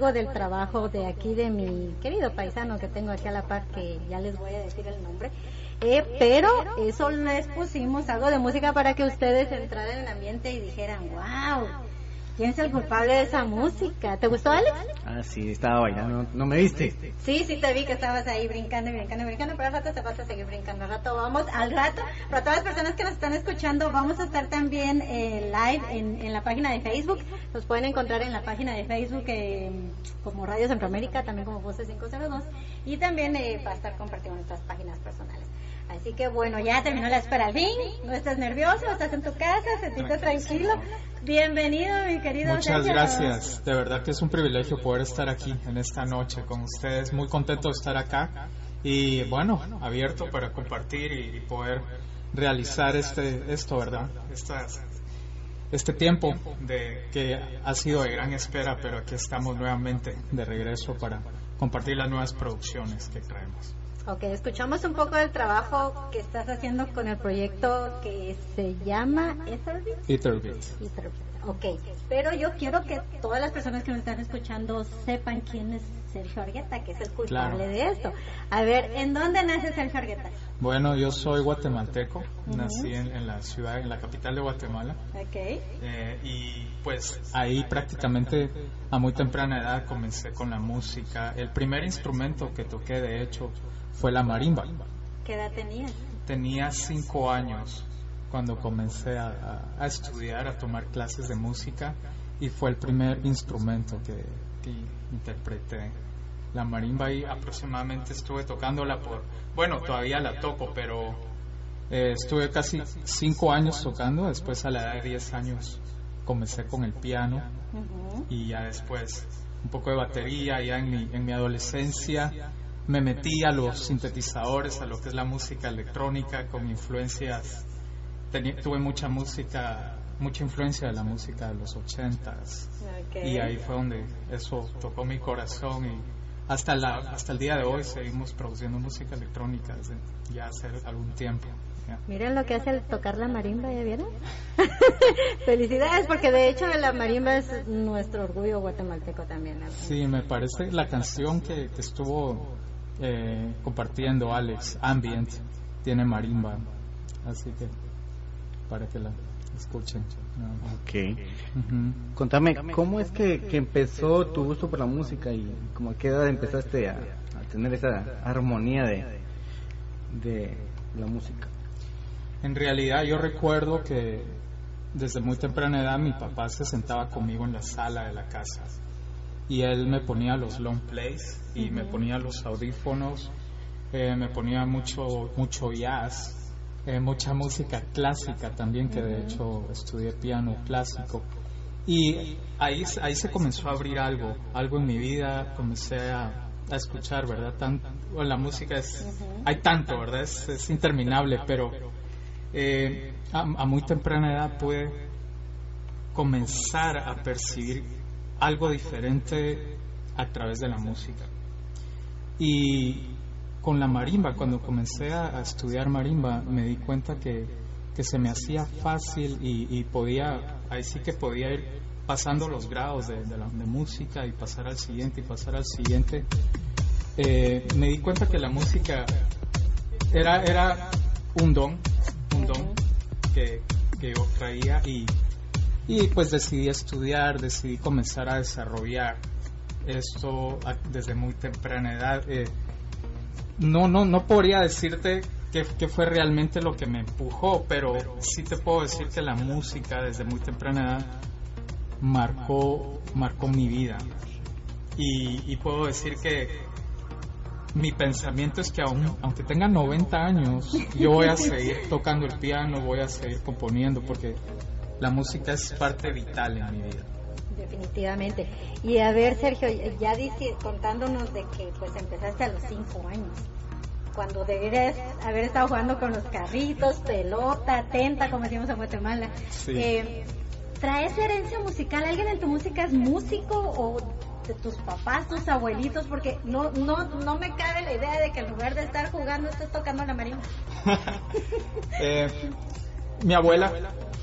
algo del trabajo de aquí de mi querido paisano que tengo aquí a la par, que ya les voy a decir el nombre. Eh, pero eso les pusimos algo de música para que ustedes entraran en el ambiente y dijeran, wow, ¿Quién es el culpable de esa música? ¿Te gustó, Alex? Ah, sí, estaba bailando. ¿No me viste? Sí, sí te vi que estabas ahí brincando y brincando y brincando, pero al rato te vas a seguir brincando. Al rato vamos, al rato, para todas las personas que nos están escuchando, vamos a estar también eh, live en, la página de Facebook. Pueden encontrar en la página de Facebook eh, como Radio Centroamérica, también como Voces 502, y también eh, va a estar compartiendo nuestras páginas personales. Así que bueno, ya terminó la espera al fin. No estás nervioso, estás en tu casa, sentite tranquilo. Bienvenido, mi querido. Muchas gracias. De verdad que es un privilegio poder estar aquí en esta noche con ustedes. Muy contento de estar acá y bueno, abierto para compartir y, poder realizar este esto, ¿verdad? Este tiempo de que ha sido de gran espera, pero aquí estamos nuevamente de regreso para compartir las nuevas producciones que traemos. Ok, escuchamos un poco del trabajo que estás haciendo con el proyecto que se llama. Etherbit. Ok, pero yo quiero que todas las personas que nos están escuchando sepan quién es Sergio Argueta, que es el culpable de esto. A ver, ¿en dónde nace Sergio Argueta? Bueno, yo soy guatemalteco, nací en, la ciudad, en la capital de Guatemala. Ok. Eh, y pues ahí prácticamente a muy temprana edad comencé con la música. El primer instrumento que toqué, de hecho, fue la marimba. ¿Qué edad tenías? Tenía cinco años cuando comencé a, estudiar, a tomar clases de música y fue el primer instrumento que, interpreté. La marimba y aproximadamente estuve tocándola por, bueno, todavía la toco, pero eh, estuve casi cinco años tocando, después a la edad de diez años comencé con el piano y ya después un poco de batería, ya en mi, en mi adolescencia me metí a los sintetizadores, a lo que es la música electrónica con influencias. Tuve mucha música, mucha influencia de la música de los ochentas. Y ahí fue donde eso tocó mi corazón y hasta, la, hasta el día de hoy seguimos produciendo música electrónica desde ya hace algún tiempo. Miren lo que hace el tocar la marimba, ¿ya vieron? Felicidades, porque de hecho la marimba es nuestro orgullo guatemalteco también. Sí, me parece la canción que, que estuvo eh, compartiendo Alex, Ambient, tiene marimba, así que para que la escuchen. Ok. Contame, ¿cómo es que, empezó tu gusto por la música y como a qué edad empezaste a, tener esa armonía de, de la música? En realidad yo recuerdo que desde muy temprana edad mi papá se sentaba conmigo en la sala de la casa y él me ponía los long plays y me ponía los audífonos, eh, me ponía mucho, mucho jazz, eh, mucha música clásica también, que de hecho estudié piano clásico. Y ahí, ahí se comenzó a abrir algo, algo en mi vida, comencé a, a escuchar, ¿verdad? Tan, la música es, hay tanto, ¿verdad? Es, es interminable, pero eh, a, a muy temprana edad pude comenzar a percibir algo diferente a través de la música. Y con la marimba, cuando comencé a, estudiar marimba, me di cuenta que, que se me hacía fácil y, podía, ahí sí que podía ir pasando los grados de, la, de música y pasar al siguiente y pasar al siguiente. Eh, me di cuenta que la música era, era un don, un don que, que yo traía y y pues decidí estudiar, decidí comenzar a desarrollar esto desde muy temprana edad. Eh, no, no, no podría decirte qué, fue realmente lo que me empujó, pero sí te puedo decir que la música desde muy temprana edad marcó, marcó mi vida. Y, puedo decir que mi pensamiento es que aún, aunque tenga 90 años, yo voy a seguir tocando el piano, voy a seguir componiendo, porque la música es parte vital en mi vida. Definitivamente. Y a ver, Sergio, ya dice, contándonos de que pues empezaste a los cinco años, cuando deberías haber estado jugando con los carritos, pelota, tenta, como decíamos en Guatemala. Eh, ¿Traes herencia musical? ¿Alguien en tu música es músico o de tus papás, tus abuelitos, porque no, no, no me cabe la idea de que en lugar de estar jugando estés tocando la marimba. Eh, mi abuela,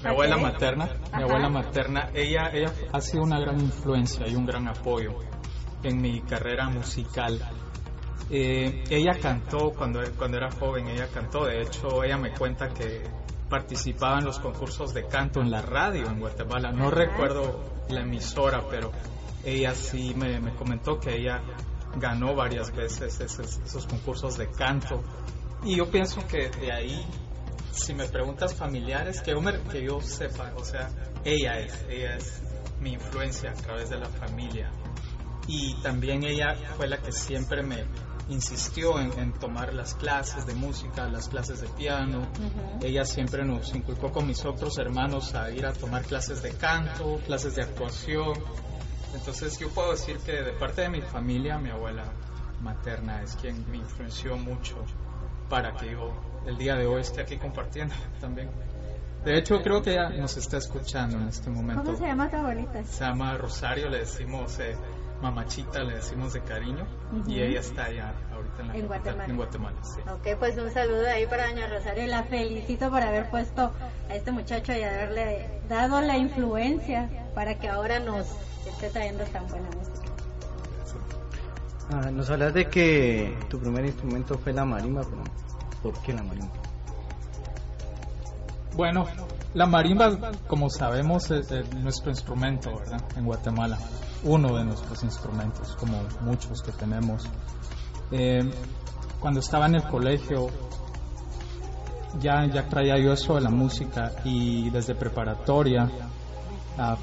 mi abuela. materna, mi abuela materna, ella, ella ha sido una gran influencia y un gran apoyo en mi carrera musical. Eh, ella cantó cuando, cuando era joven, ella cantó, de hecho ella me cuenta que participaba en los concursos de canto en la radio en Guatemala, no recuerdo la emisora, pero ella sí me, me comentó que ella ganó varias veces esos, esos concursos de canto. Y yo pienso que de ahí si me preguntas familiares, que yo, me- que yo sepa, o sea, ella es, ella es mi influencia a través de la familia. Y también ella fue la que siempre me insistió en, en tomar las clases de música, las clases de piano. Ujú. Ella siempre nos inculcó con mis otros hermanos a ir a tomar clases de canto, clases de actuación. Entonces yo puedo decir que de parte de mi familia, mi abuela materna es quien me influenció mucho para que yo el día de hoy esté aquí compartiendo también. De hecho creo que ella nos está escuchando en este momento. ¿Cómo se llama tu abuelita? Se llama Rosario, le decimos eh, mamachita, le decimos de cariño y ella está allá ahorita en, la En capital, Guatemala. En Guatemala, sí. Ok, pues un saludo ahí para Doña Rosario. La felicito por haber puesto a este muchacho y haberle dado la influencia para que ahora nos esté trayendo tan buena música. Ah, nos hablas de que tu primer instrumento fue la marimba, pero ¿por qué la marimba? Bueno, la marimba, como sabemos, es, es nuestro instrumento, ¿verdad? En Guatemala. Uno de nuestros instrumentos, como muchos que tenemos. Eh, cuando estaba en el colegio, ya, ya traía yo eso de la música y desde preparatoria a,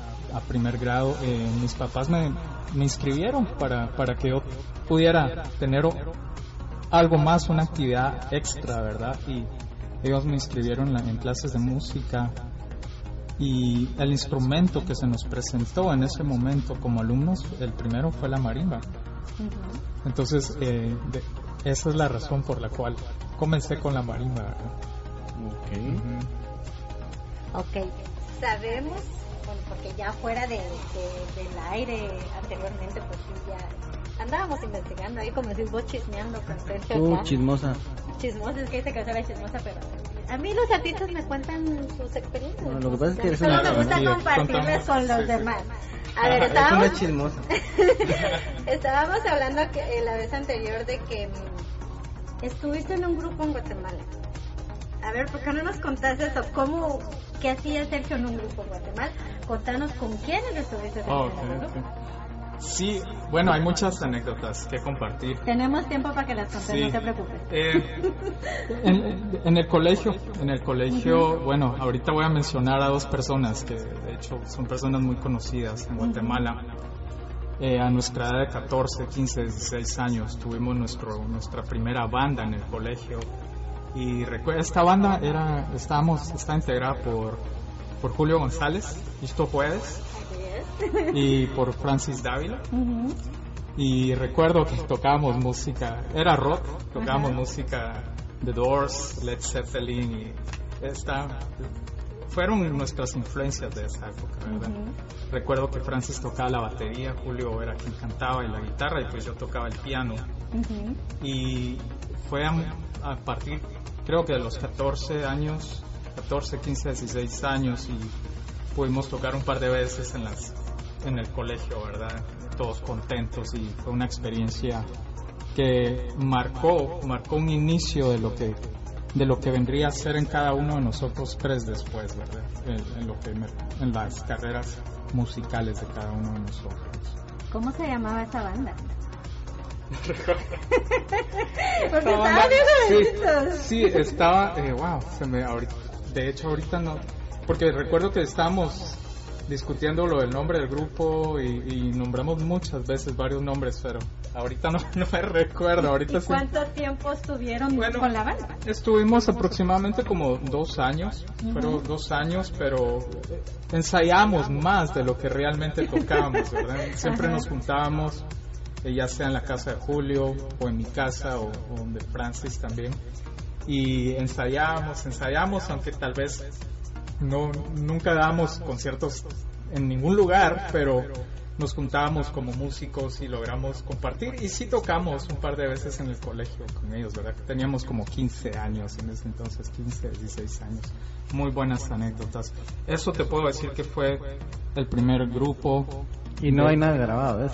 primer grado, eh, mis papás me, me inscribieron para, para que yo pudiera tener algo más, una actividad extra, ¿verdad? Y ellos me inscribieron en la- en clases de música y el instrumento que se nos presentó en ese momento como alumnos, el primero fue la marimba. Entonces, eh, de- esa es la razón por la cual comencé con la marimba. ¿verdad? Ok. Ujú. Ok, sabemos, bueno, porque ya fuera de, de- del aire anteriormente, pues sí, ya andábamos investigando ahí, como decís vos, chismeando con Sergio. Uh, acá. chismosa. Chismosa, es que dice que soy chismosa, pero a mí los artistas me cuentan sus experiencias. No, lo que pasa es que eres Solo una me gusta Contamos. con los Sí, sí. demás. A ver, Es estábamos, una chismosa. estábamos hablando que, eh, la vez anterior de que mm, estuviste en un grupo en Guatemala. A ver, ¿por qué no nos contás eso? ¿Cómo, qué hacía Sergio en un grupo en Guatemala? Contanos con quiénes estuviste en Oh, el ok, grupo. Sí, bueno, hay muchas anécdotas que compartir. Tenemos tiempo para que las contes, Sí. no te preocupes. Eh, en, en el colegio, en el colegio, bueno, ahorita voy a mencionar a dos personas que de hecho son personas muy conocidas en Guatemala. Eh, a nuestra edad de 14, 15, 16 años tuvimos nuestro, nuestra primera banda en el colegio y esta banda era estábamos está integrada por por Julio González, Isto Jueves Y por Francis Dávila. Y recuerdo que tocábamos música, era rock, tocábamos música The Doors, Led Zeppelin y esta, fueron nuestras influencias de esa época. Recuerdo que Francis tocaba la batería, Julio era quien cantaba y la guitarra y pues yo tocaba el piano. Ujú. y fue a, a partir creo que de los 14 años, 14, 15, 16 años y pudimos tocar un par de veces en las en el colegio, ¿verdad? Todos contentos y fue una experiencia que marcó marcó un inicio de lo que de lo que vendría a ser en cada uno de nosotros tres después, ¿verdad? En, en lo que me- en las carreras musicales de cada uno de nosotros. ¿Cómo se llamaba esa banda? Porque Esta estaba sí, sí, estaba, eh, wow, se me, ahorita, de hecho ahorita no, porque recuerdo que estábamos discutiendo lo del nombre del grupo y, y nombramos muchas veces varios nombres, pero ahorita no, no me recuerdo, ahorita ¿Y sí. cuánto tiempo estuvieron Bueno, con la banda? Estuvimos aproximadamente como dos años, fueron dos años, pero ensayamos más de lo que realmente tocábamos, ¿verdad? Siempre Ajá. nos juntábamos, eh, ya sea en la casa de Julio o en mi casa o, o de Francis también, y ensayábamos, ensayábamos, aunque tal vez no nunca dábamos conciertos en ningún lugar, pero nos juntábamos como músicos y logramos compartir y sí tocamos un par de veces en el colegio con ellos, ¿verdad? Teníamos como 15 años en ese entonces, 15, 16 años. Muy buenas anécdotas. Eso te puedo decir que fue el primer grupo. Y no hay nada grabado, ¿eh?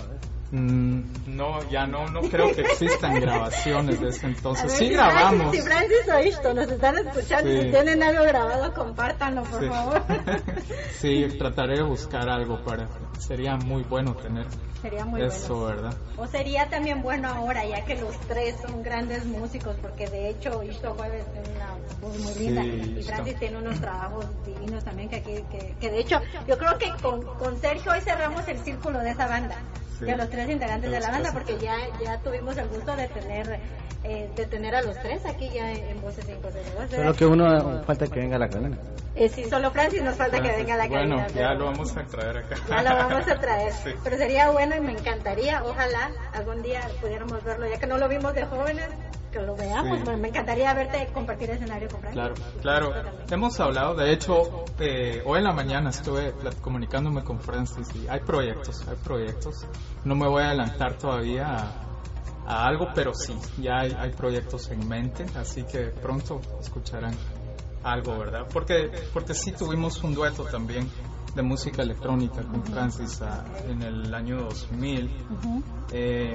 Mm, no, ya no, no creo que existan grabaciones de ese entonces. sí grabamos. Si Francis o Ishto nos están escuchando si tienen algo grabado, compártanlo, por favor. sí, trataré de buscar algo para... Sería muy bueno tener Sería muy eso, ¿verdad? O sería también bueno ahora, ya que los tres son grandes músicos, porque de hecho Ishto Jueves es una voz muy linda y Francis tiene unos trabajos divinos también que aquí, que, que de hecho yo creo que con, con Sergio hoy cerramos el círculo de esa banda de los tres integrantes de, la banda, porque ya, ya tuvimos el gusto de tener eh, de tener a los tres aquí ya en Voces 5 de Solo que uno falta que venga a la cabina. Eh, sí, solo Francis nos falta que venga a la cabina. Bueno, ya lo vamos a traer acá. Ya lo vamos a traer. Pero sería bueno y me encantaría, ojalá algún día pudiéramos verlo, ya que no lo vimos de jóvenes, que lo veamos. Me encantaría verte compartir escenario con Francis. Claro, claro. Hemos hablado, de hecho, eh, hoy en la mañana estuve comunicándome con Francis y hay proyectos, hay proyectos. No me voy a adelantar todavía a a algo, pero sí, ya hay, proyectos en mente, así que pronto escucharán algo, ¿verdad? Porque, porque sí tuvimos un dueto también de música electrónica con Francis ah, en el año 2000. Eh,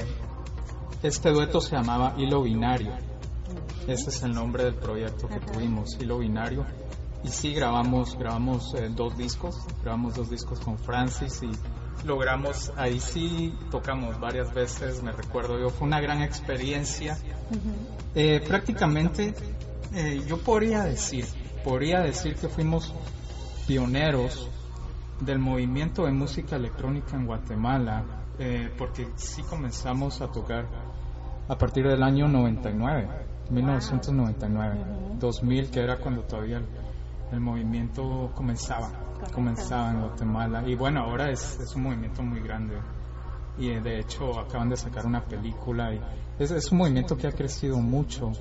este dueto se llamaba Hilo Binario. Ese es el nombre del proyecto que tuvimos, Hilo Binario. Y sí grabamos, grabamos eh, dos discos, grabamos dos discos con Francis y logramos, ahí sí tocamos varias veces, me recuerdo yo, fue una gran experiencia. Eh, prácticamente eh, yo podría decir, podría decir que fuimos pioneros del movimiento de música electrónica en Guatemala, eh, porque sí comenzamos a tocar a partir del año 99, 1999, 2000, que era cuando todavía el movimiento comenzaba comenzaba en Guatemala. Y bueno, ahora es, es un movimiento muy grande. Y eh, de hecho acaban de sacar una película y es, es un movimiento que ha crecido mucho.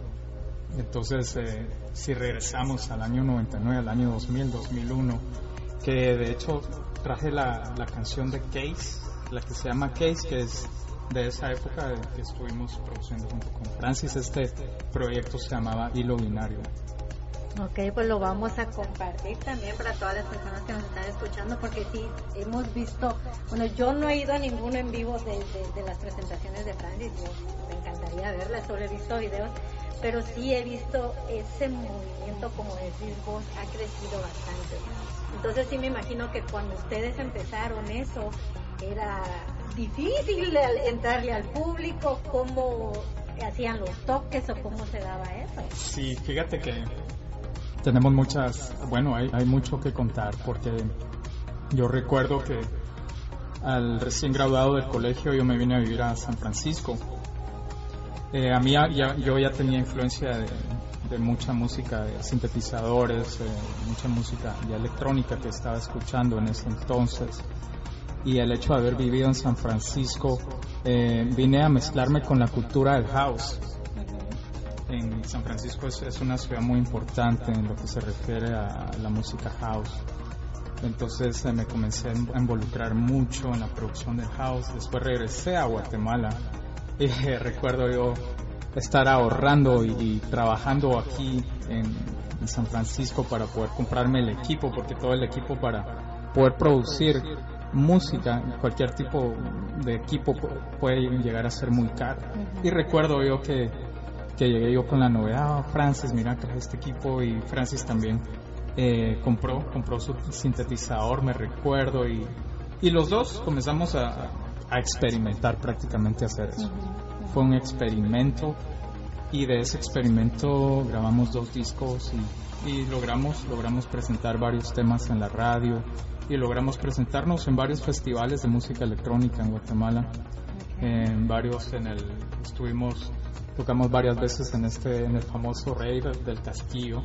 Entonces, eh, si regresamos al año 99, al año 2000, 2001, que de hecho traje la, la canción de Case, la que se llama Case, que es de esa época que estuvimos produciendo junto con Francis. Este proyecto se llamaba Hilo Binario. Ok, pues lo vamos a compartir también para todas las personas que nos están escuchando, porque sí, hemos visto, bueno, yo no he ido a ninguno en vivo de, las presentaciones de Francis, me encantaría verlas, solo he visto videos, pero sí he visto ese movimiento, como decís vos, ha crecido bastante. Entonces sí me imagino que cuando ustedes empezaron eso, era difícil entrarle al público, cómo hacían los toques o cómo se daba eso. Sí, fíjate que tenemos muchas, bueno, hay, mucho que contar porque yo recuerdo que al recién graduado del colegio yo me vine a vivir a San Francisco. Eh, a mí ya, yo ya tenía influencia de, mucha música, de sintetizadores, eh, mucha música ya electrónica que estaba escuchando en ese entonces. Y el hecho de haber vivido en San Francisco, eh, vine a mezclarme con la cultura del house en San Francisco es, una ciudad muy importante en lo que se refiere a la música house. Entonces eh, me comencé a involucrar mucho en la producción del house. Después regresé a Guatemala y recuerdo yo estar ahorrando y, trabajando aquí en, San Francisco para poder comprarme el equipo, porque todo el equipo para poder producir música, cualquier tipo de equipo puede llegar a ser muy caro. Y recuerdo yo que que llegué yo con la novedad, Francis, mira, traje este equipo y Francis también eh, compró, compró su sintetizador, me recuerdo, y, y los dos comenzamos a, a experimentar prácticamente hacer eso. Fue un experimento y de ese experimento grabamos dos discos y, y, logramos, logramos presentar varios temas en la radio y logramos presentarnos en varios festivales de música electrónica en Guatemala. En varios, en el, estuvimos tocamos varias veces en este en el famoso Rey del Castillo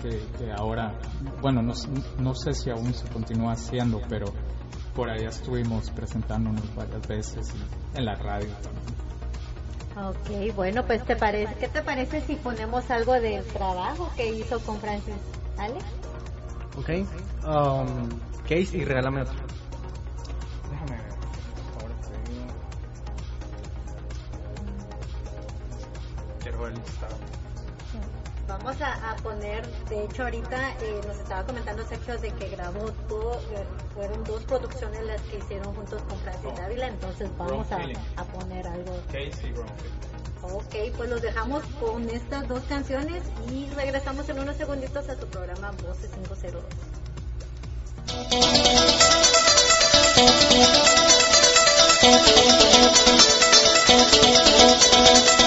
que, ahora bueno no, no, sé si aún se continúa haciendo pero por ahí estuvimos presentándonos varias veces en la radio también Ok, bueno, pues te parece, ¿qué te parece si ponemos algo del trabajo que hizo con Francis? ¿Vale? Ok. Um, case y regálame otro. Déjame ver. Por. Quiero ver el listado. Vamos a, poner, de hecho ahorita eh, nos estaba comentando Sergio de que grabó todo, eh, fueron dos producciones las que hicieron juntos con Francis Dávila, entonces vamos a, poner algo. Case y Ok, pues los dejamos con estas dos canciones y regresamos en unos segunditos a tu programa Voces 502. Thank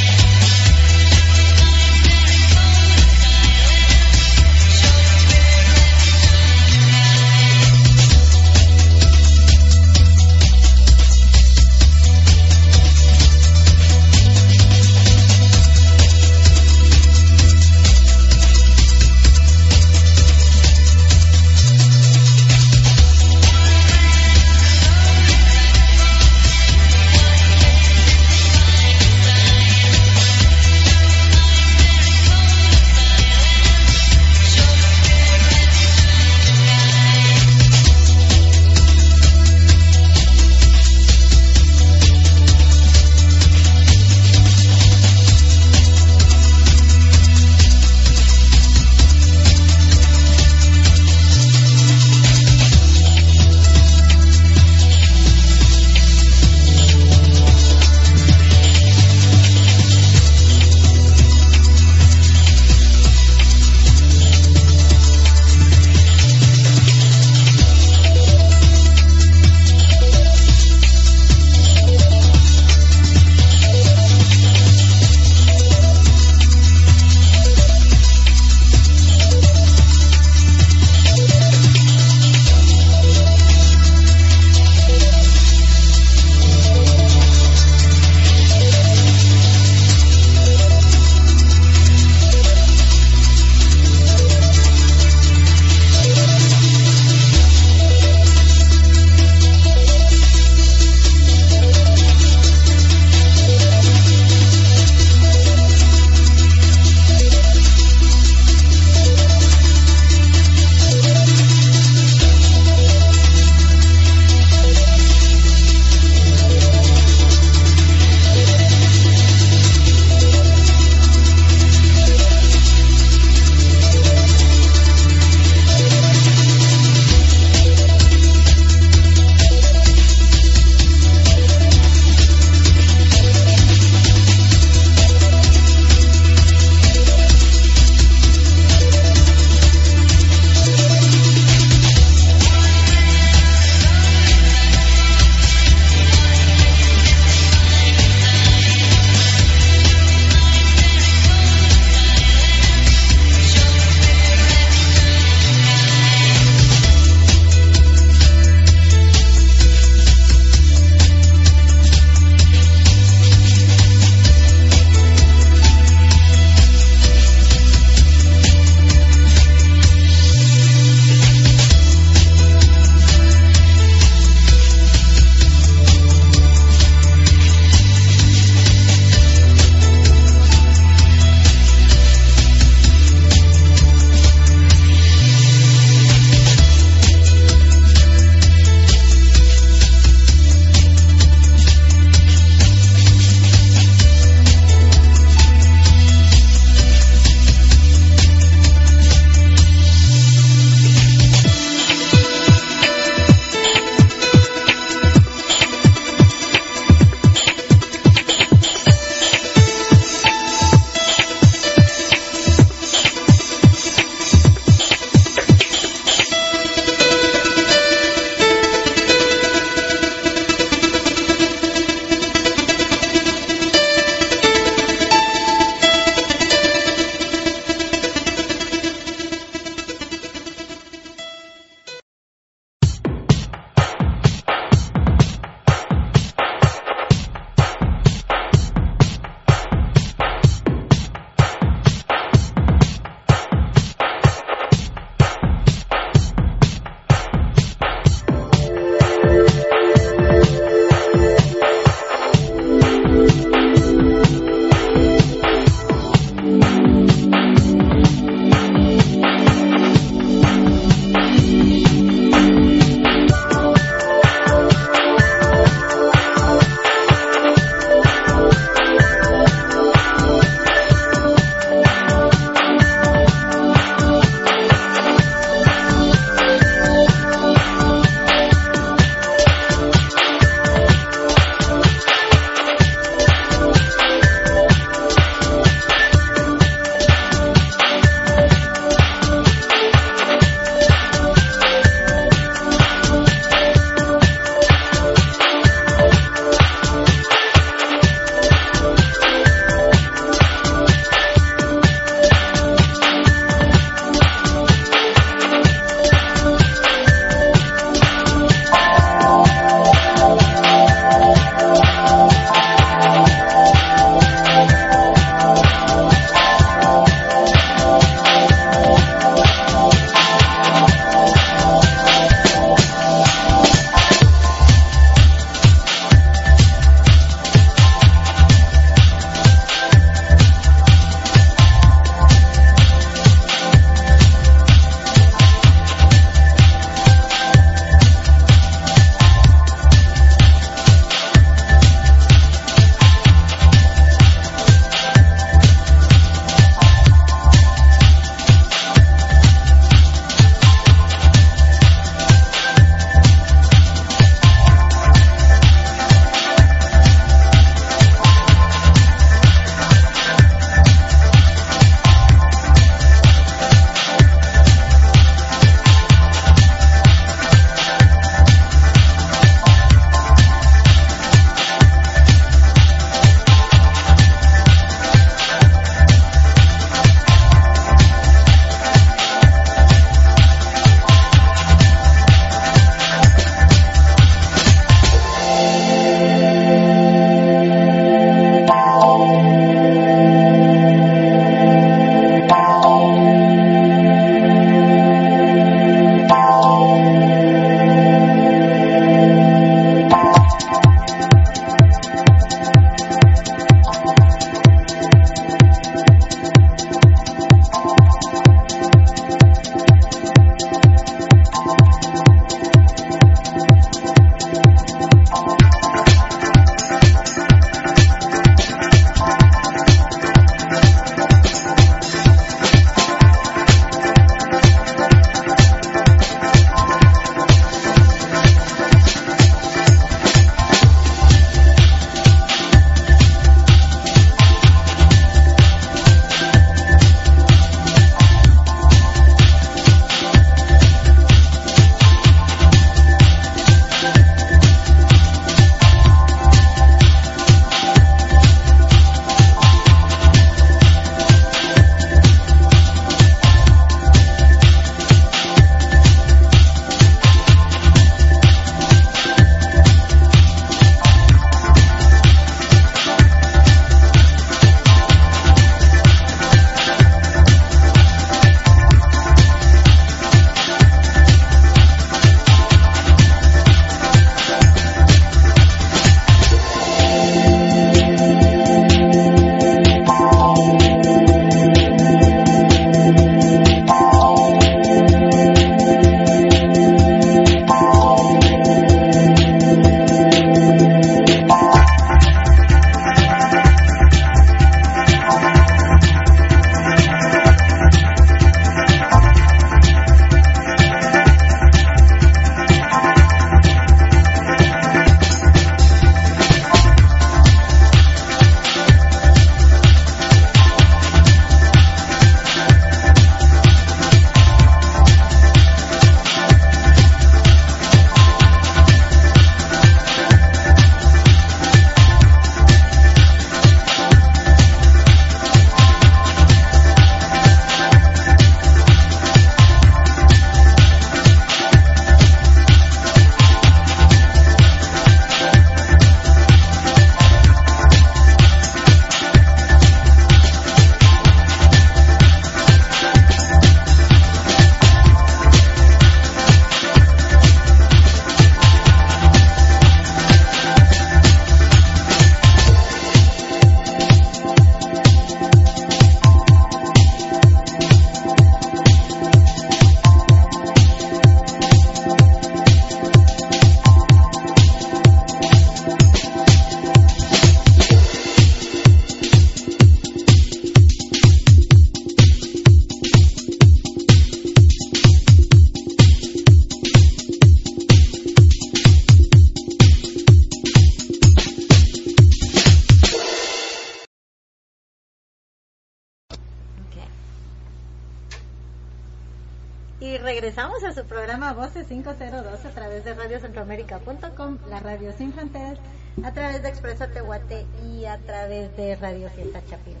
de Radio Fiesta Chapina.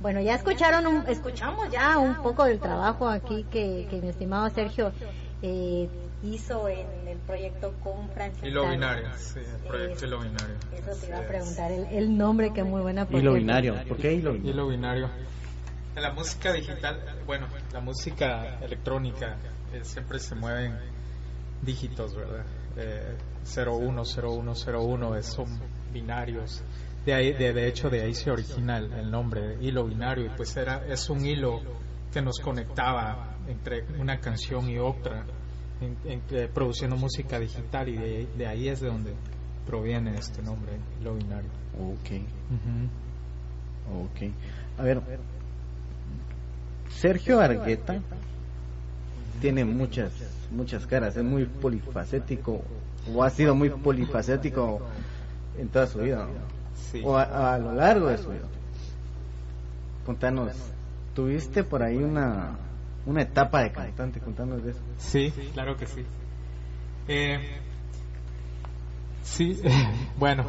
Bueno, ya escucharon, un, escuchamos ya un poco del trabajo aquí que, que mi estimado Sergio eh, hizo en el proyecto con Francia. Hilo binario, sí, el proyecto Hilo binario. Eso te iba a preguntar, el, el nombre que muy buena Hilo binario, ¿por qué hilo binario? Hilo binario. En la música digital, bueno, la música electrónica eh, siempre se mueven dígitos, ¿verdad? Eh, 01, 01, 01 es, son binarios. De, ahí, de, de hecho, de ahí se origina el, el nombre, hilo binario, y pues era, es un hilo que nos conectaba entre una canción y otra, en, en, eh, produciendo música digital, y de, de, ahí es de donde proviene este nombre, hilo binario. Ok, ok. A ver, Sergio Argueta tiene muchas, muchas caras, es muy polifacético, o ha sido muy polifacético en toda su vida, ¿no? Sí. o a, a lo largo de su vida. Contanos, tuviste por ahí una, una etapa de cantante, contanos de eso. Sí, claro que sí. Eh, sí, bueno,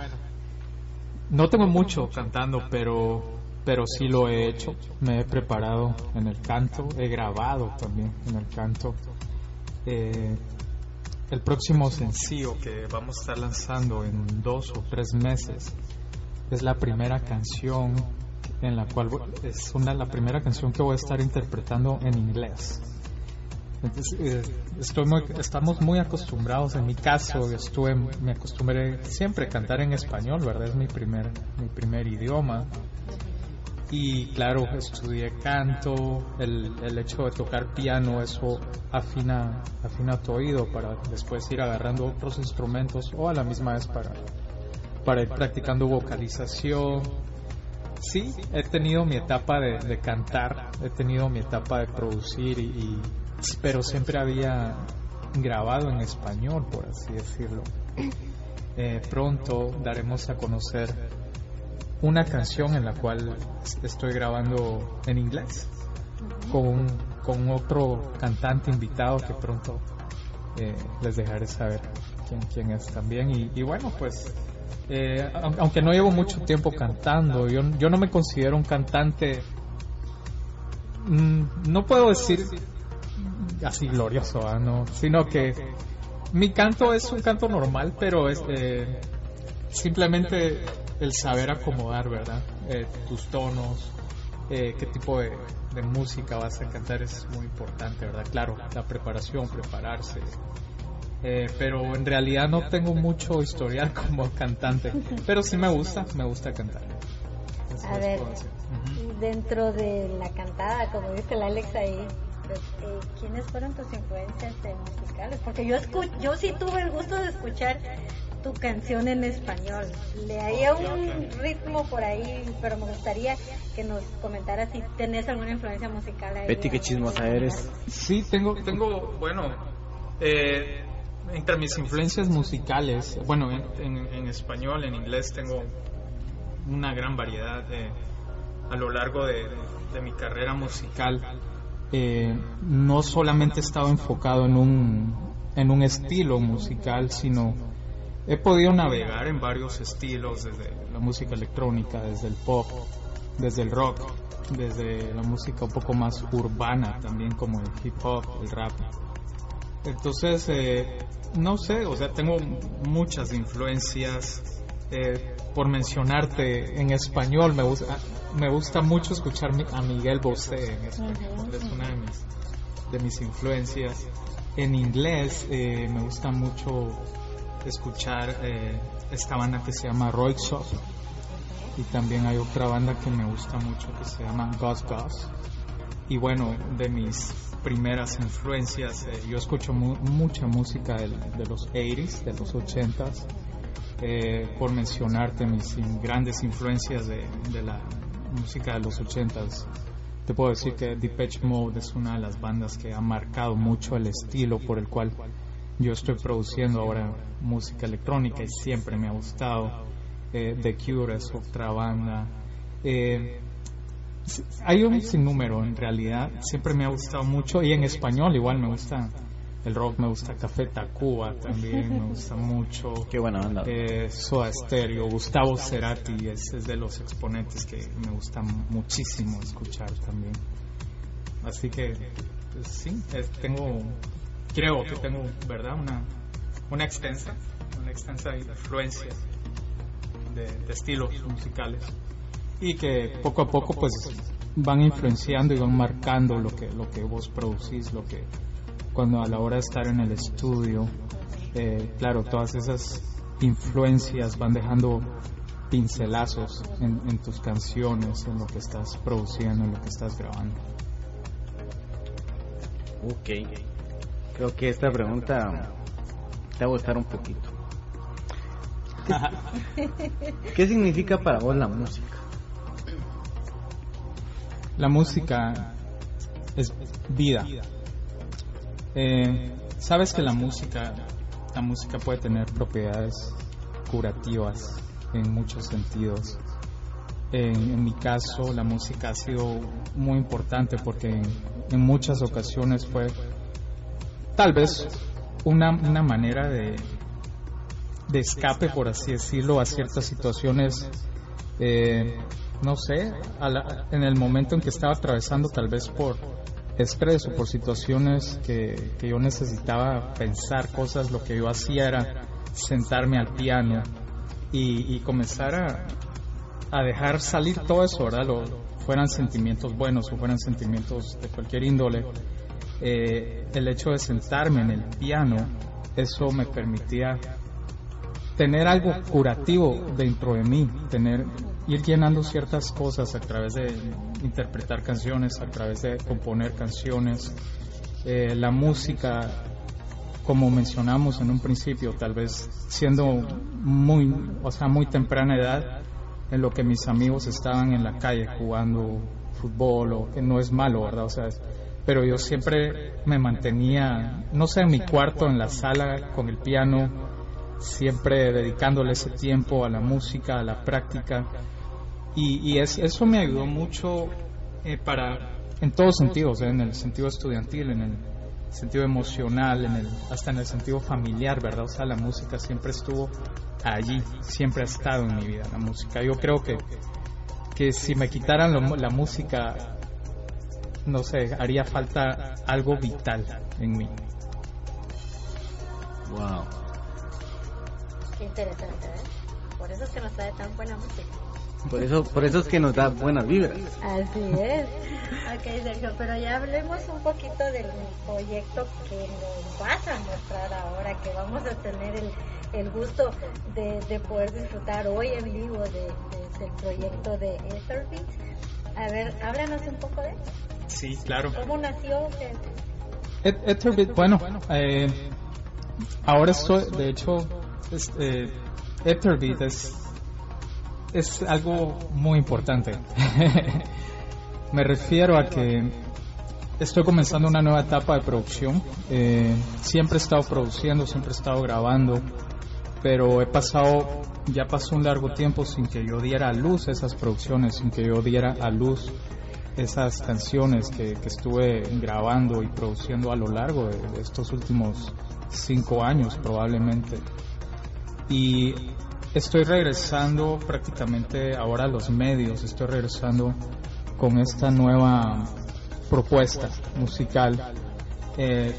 no tengo mucho cantando, pero, pero sí lo he hecho. Me he preparado en el canto, he grabado también en el canto. Eh, el próximo sencillo que vamos a estar lanzando en dos o tres meses es la primera canción en la cual es una la primera canción que voy a estar interpretando en inglés. Eh, estoy muy, estamos muy acostumbrados, en mi caso, estuve, me acostumbré siempre a cantar en español, ¿verdad? Es mi primer, mi primer idioma. Y claro, estudié canto, el, el hecho de tocar piano, eso afina, afina tu oído para después ir agarrando otros instrumentos o a la misma vez para, para ir practicando vocalización. Sí, he tenido mi etapa de, de cantar, he tenido mi etapa de producir, y, y- pero siempre había grabado en español, por así decirlo. Eh, pronto daremos a conocer una canción en la cual estoy grabando en inglés con, con otro cantante invitado que pronto eh, les dejaré saber quién, quién es también. Y, y bueno, pues, eh, aun- aunque no llevo mucho tiempo cantando, yo, yo no me considero un cantante, mm, no puedo decir así glorioso, ¿ah? no, sino que mi canto es un canto normal, pero es eh, simplemente el saber acomodar, ¿verdad? Eh, tus tonos, eh, qué tipo de, de música vas a cantar es muy importante, ¿verdad? Claro, la preparación, prepararse. Eh, pero en realidad no tengo mucho historial como cantante, pero sí me gusta, me gusta cantar. Eso A ver, decir. Ujú. dentro de la cantada, como dice la Alex ahí, pues, eh, ¿quiénes fueron tus influencias musicales? Porque yo escu yo sí tuve el gusto de escuchar tu canción en español. Le haría un ritmo por ahí, pero me gustaría que nos comentaras si tenés alguna influencia musical ahí. Betty, qué chismosa eres. Sí, tengo, tengo, bueno, eh, entre mis influencias musicales, bueno, en, en- español, en inglés tengo una gran variedad de- a lo largo de, de mi carrera musical. Eh, no solamente he estado enfocado en un, en un estilo musical, sino he podido navegar en varios estilos, desde la música electrónica, desde el pop, desde el rock, desde la música un poco más urbana también como el hip hop, el rap. Entonces, eh, no sé, o sea, tengo muchas influencias. eh, por mencionarte en español, me gusta, me gusta mucho escuchar a Miguel Bosé en español, es una de mis, de mis influencias. En inglés, eh, me gusta mucho escuchar eh, esta banda que se llama Roixop y también hay otra banda que me gusta mucho que se llama Gus Gus y bueno de mis primeras influencias eh, yo escucho mu- mucha música de, los 80s de los 80s eh, por mencionarte mis grandes influencias de, la música de los 80s te puedo decir que Depeche Mode es una de las bandas que ha marcado mucho el estilo por el cual yo estoy produciendo ahora música electrónica y siempre me ha gustado. Eh, The Cure es otra banda. Hay un sinnúmero en realidad, siempre me ha gustado mucho y en español igual me gusta el rock, me gusta Café Tacuba también, me gusta mucho. Qué buena onda. Eh, Soda Stereo, Gustavo Cerati es, es de los exponentes que me gusta muchísimo escuchar también. Así que pues, sí, tengo, creo que tengo, ¿verdad? Una, una extensa, una extensa influencia de, de estilos musicales y que poco a poco pues van influenciando y van marcando lo que lo que vos producís, lo que cuando a la hora de estar en el estudio, eh, claro, todas esas influencias van dejando pincelazos en, en, tus canciones, en lo que estás produciendo, en lo que estás grabando. Ok, creo que esta pregunta te va a gustar un poquito. ¿Qué significa para vos la música? La música es vida. Eh, Sabes que la música, la música puede tener propiedades curativas en muchos sentidos. En, mi caso, la música ha sido muy importante porque en, muchas ocasiones fue tal vez una, una manera de, de escape, por así decirlo, a ciertas situaciones eh, no sé, en el momento en que estaba atravesando tal vez por estrés por situaciones que, yo necesitaba pensar cosas, lo que yo hacía era sentarme al piano y, comenzar a, a, dejar salir todo eso, ¿verdad? Lo, fueran sentimientos buenos o fueran sentimientos de cualquier índole. Eh, el hecho de sentarme en el piano, eso me permitía tener algo curativo dentro de mí, tener ir llenando ciertas cosas a través de interpretar canciones, a través de componer canciones. Eh, la música, como mencionamos en un principio, tal vez siendo muy, o sea, muy temprana edad, en lo que mis amigos estaban en la calle jugando fútbol, o que no es malo, ¿verdad? O sea, pero yo siempre me mantenía, no sé, en mi cuarto, en la sala, con el piano, siempre dedicándole ese tiempo a la música, a la práctica. Y, es, eso me ayudó mucho eh, para, en todos sentidos, eh, en el sentido estudiantil, en el sentido emocional, en el, hasta en el sentido familiar, ¿verdad? O sea, la música siempre estuvo allí, siempre ha estado en mi vida la música. Yo creo que, que si me quitaran la música, no sé, haría falta algo vital en mí. Wow. Qué interesante, ¿eh? Por eso es que nos trae tan buena música. Por eso, por eso es que nos da buenas vibras. Así es. Ok, Sergio, pero ya hablemos un poquito del proyecto que nos vas a mostrar ahora, que vamos a tener el, el gusto de, de, poder disfrutar hoy en vivo de, del proyecto de Etherbeat. A ver, háblanos un poco de eso. Sí, claro. ¿Cómo nació? Etherbeat, bueno, eh, ahora estoy, de hecho, este, Etherbeat es es algo muy importante. Me refiero a que estoy comenzando una nueva etapa de producción. Eh, siempre he estado produciendo, siempre he estado grabando, pero he pasado, ya pasó un largo tiempo sin que yo diera a luz esas producciones, sin que yo diera a luz esas canciones que, estuve grabando y produciendo a lo largo de estos últimos cinco años probablemente. Y estoy regresando prácticamente ahora a los medios, estoy regresando con esta nueva propuesta musical. Eh,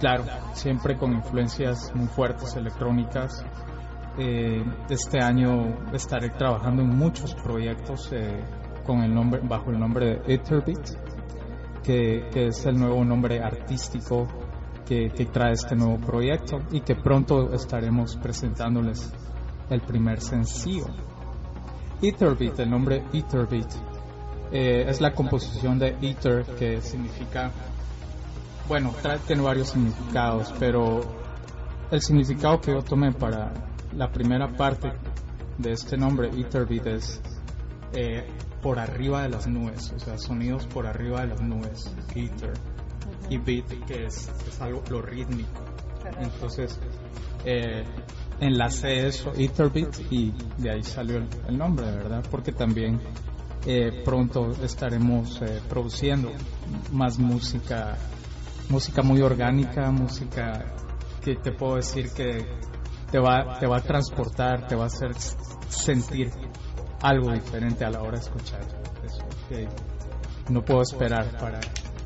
claro, siempre con influencias muy fuertes electrónicas. Eh, este año estaré trabajando en muchos proyectos eh, con el nombre, bajo el nombre de Etherbeat, que, es el nuevo nombre artístico que trae este nuevo proyecto y que pronto estaremos presentándoles el primer sencillo. Etherbeat, el nombre Etherbeat, eh, es la composición de Ether que significa, bueno, tiene varios significados, pero el significado que yo tomé para la primera parte de este nombre Etherbeat es eh, por arriba de las nubes, o sea, sonidos por arriba de las nubes, Ether, y beat que es, es algo lo rítmico. Entonces, eh, enlace eso, Etherbeat, y de ahí salió el, nombre, ¿verdad? Porque también eh, pronto estaremos eh, produciendo más música, música muy orgánica, música que te puedo decir que te va, te va a transportar, te va a hacer sentir algo diferente a la hora de escuchar. Eso, no puedo esperar para,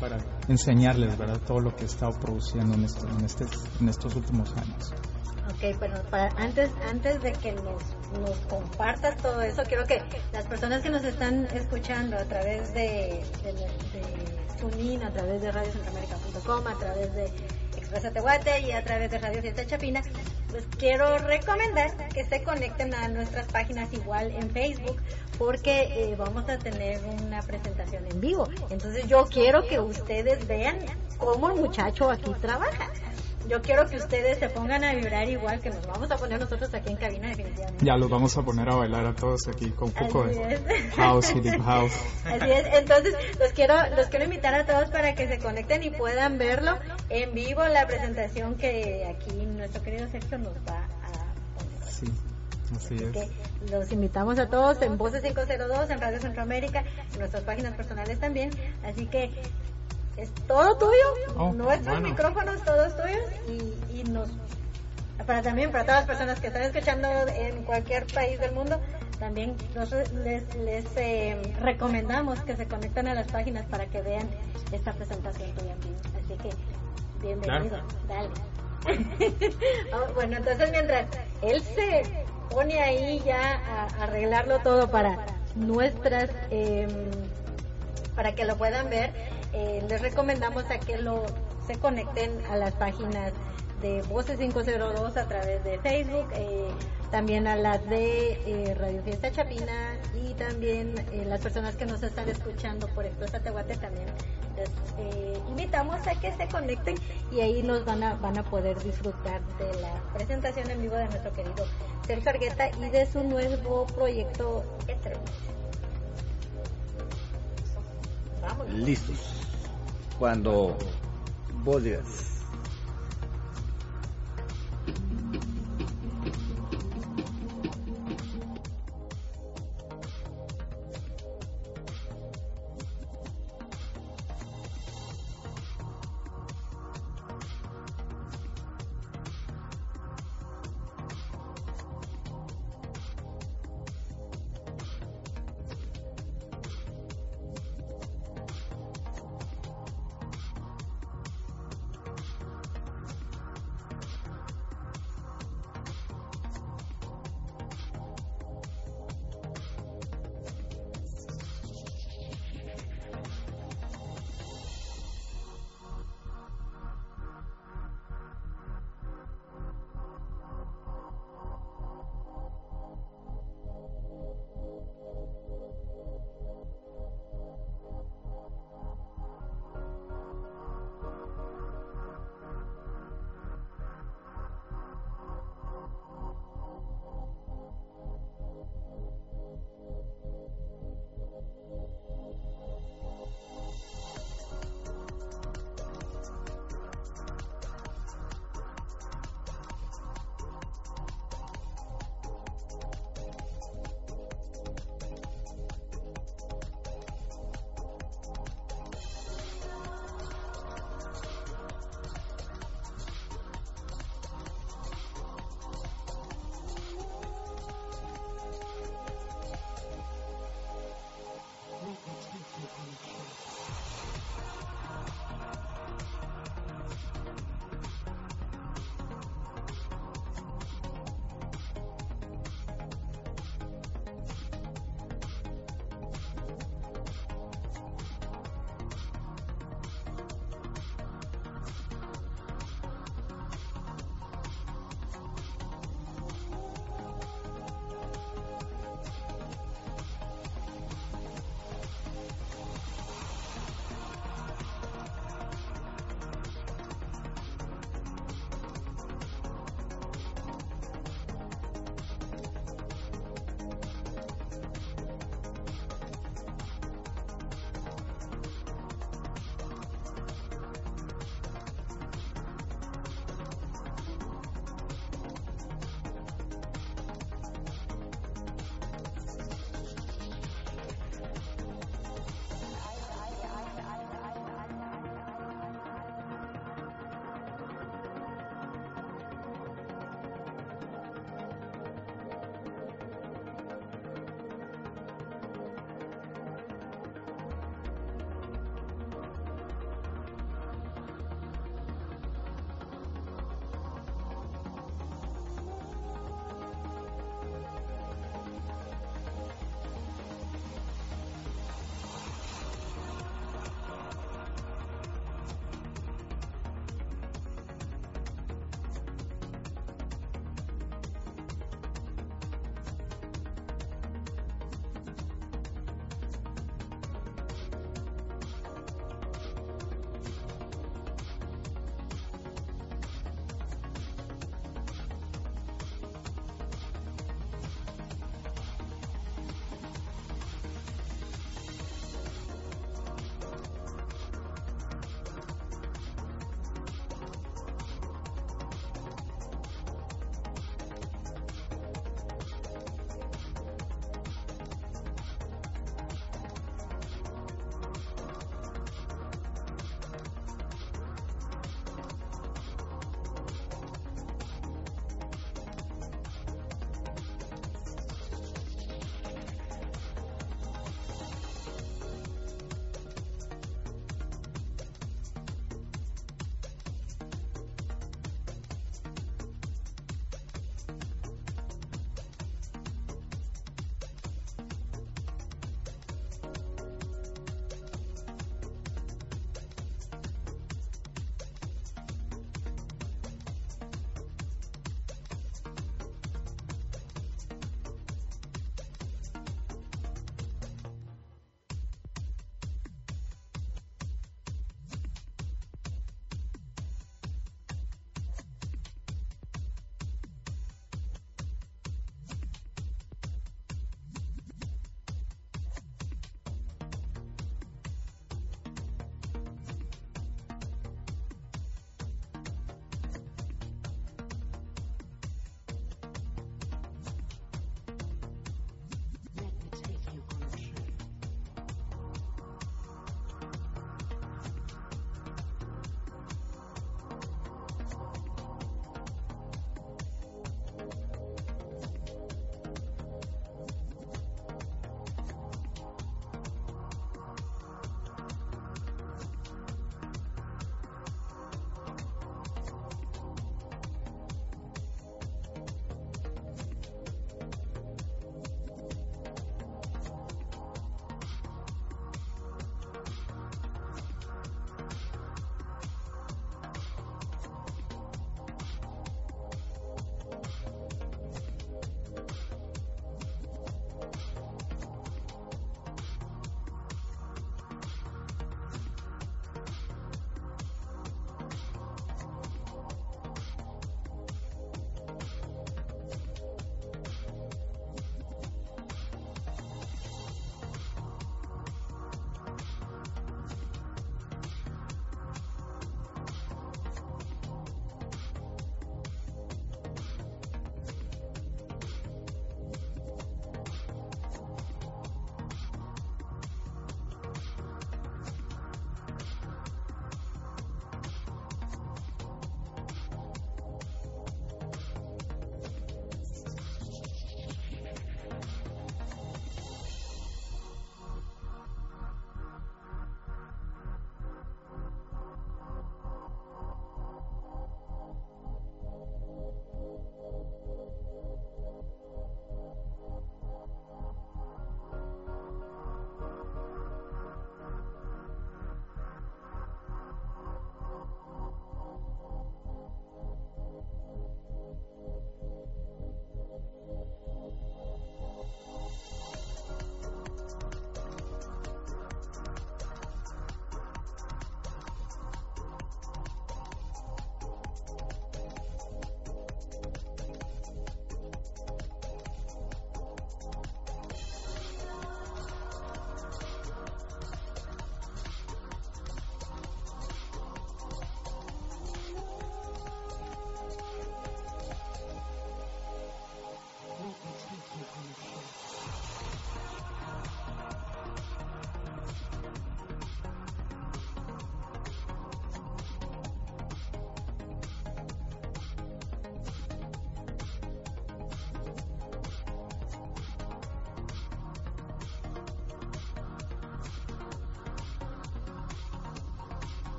para enseñarles ¿verdad? todo lo que he estado produciendo en, en, este, en estos últimos años. Ok, pero para, antes, antes de que nos, nos compartas todo eso, quiero que las personas que nos están escuchando a través de, de, a través de radiocentroamérica.com, a través de Expresa Tehuate y a través de Radio Fiesta Chapina, pues quiero recomendar que se conecten a nuestras páginas igual en Facebook porque eh, vamos a tener una presentación en vivo. Entonces yo quiero que ustedes vean cómo el muchacho aquí trabaja. Yo quiero que ustedes se pongan a vibrar igual que nos vamos a poner nosotros aquí en cabina definitivamente. Ya los vamos a poner a bailar a todos aquí con un poco Así de es. house y deep house. Así es, entonces los quiero, los quiero invitar a todos para que se conecten y puedan verlo en vivo la presentación que aquí nuestro querido Sergio nos va a poner. Sí, así Así es. que los invitamos a todos en Voces 502, en Radio Centroamérica, en nuestras páginas personales también. Así que es todo tuyo, Oh, nuestros bueno. micrófonos todos tuyos. Y, y nos para también para todas las personas que están escuchando en cualquier país del mundo también nos- les, les eh, recomendamos que se conecten a las páginas para que vean esta presentación tuya en vivo. así que bienvenido. Dale. Ah, bueno entonces mientras él se pone ahí ya a, a arreglarlo todo para nuestras em, para que lo puedan ver, eh, les recomendamos a que se conecten a las páginas de Voces 502 a través de Facebook, eh, también a las de eh, Radio Fiesta Chapina y también las personas que nos están escuchando por Expresa Tehuate también les invitamos a que se conecten y ahí nos van a van a poder disfrutar de la presentación en vivo de nuestro querido Sergio Argueta y de su nuevo proyecto Ether. Listos. Cuando vos digas.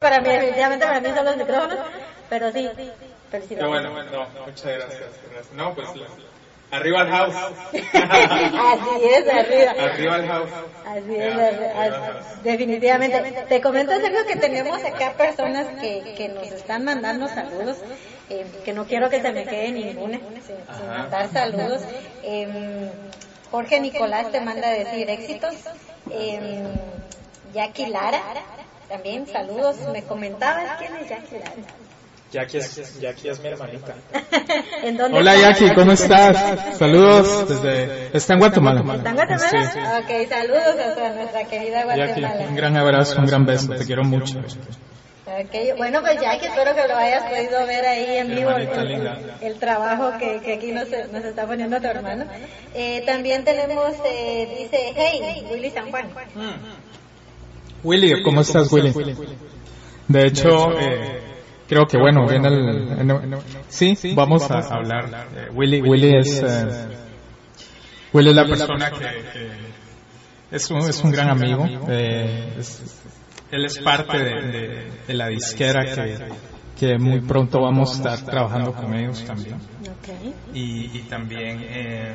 Para mí, definitivamente para mí son los micrófonos, pero sí, felicidades. Qué bueno, no, muchas gracias. No, pues arriba al house. Así es, arriba. Arriba al house. Así es, al house. definitivamente. Te comento, Sergio, que tenemos acá personas que, que nos están mandando saludos, eh, que no quiero que se me quede ninguna sin, mandar saludos. Em, Jorge Nicolás te manda a decir éxitos. Em, Jackie Lara, también saludos. Me comentabas quién es Jackie Lara. Jackie es, Jackie es mi hermanita. ¿En dónde Hola está? Jackie, ¿cómo estás? Saludos desde... Está en Guatemala. ¿Está en Guatemala? Sí, sí. Ok, saludos a nuestra querida Jackie, Guatemala. un gran abrazo, un gran beso, te quiero mucho. Ok, Bueno, pues Jackie, espero que lo hayas podido ver ahí en vivo, el, el- trabajo que, que aquí nos, nos está poniendo tu hermano. Eh, también tenemos, eh, dice, hey, Willy San Juan. Willy, ¿cómo estás Willy? De hecho, eh, creo que bueno, viene el... en- sí, vamos a hablar. Eh, Willy, Willy es... eh, Willy es la persona que... que es, un, es un gran amigo. eh, es- él es parte de, de- de la disquera que, que muy pronto vamos a estar trabajando con ellos también. Y, y también, eh,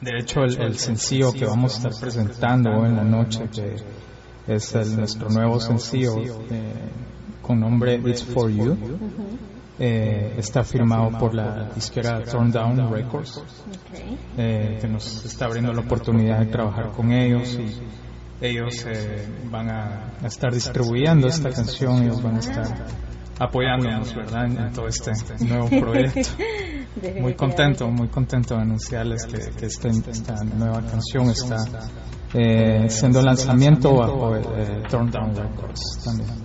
de hecho, el, el sencillo que vamos a estar presentando hoy en la noche, que es el- nuestro nuevo sencillo eh, con nombre It's For You, eh, está firmado por la disquera Turn Down Records, Ok. eh, que nos está abriendo la oportunidad de trabajar con ellos y ellos eh, van a, a estar distribuyendo esta canción, ellos van a estar apoyándonos, ¿verdad?, en, en todo este nuevo proyecto. Muy contento, muy contento de anunciarles que, que este- esta nueva canción está eh, siendo lanzamiento bajo el eh, Turn Down Records también.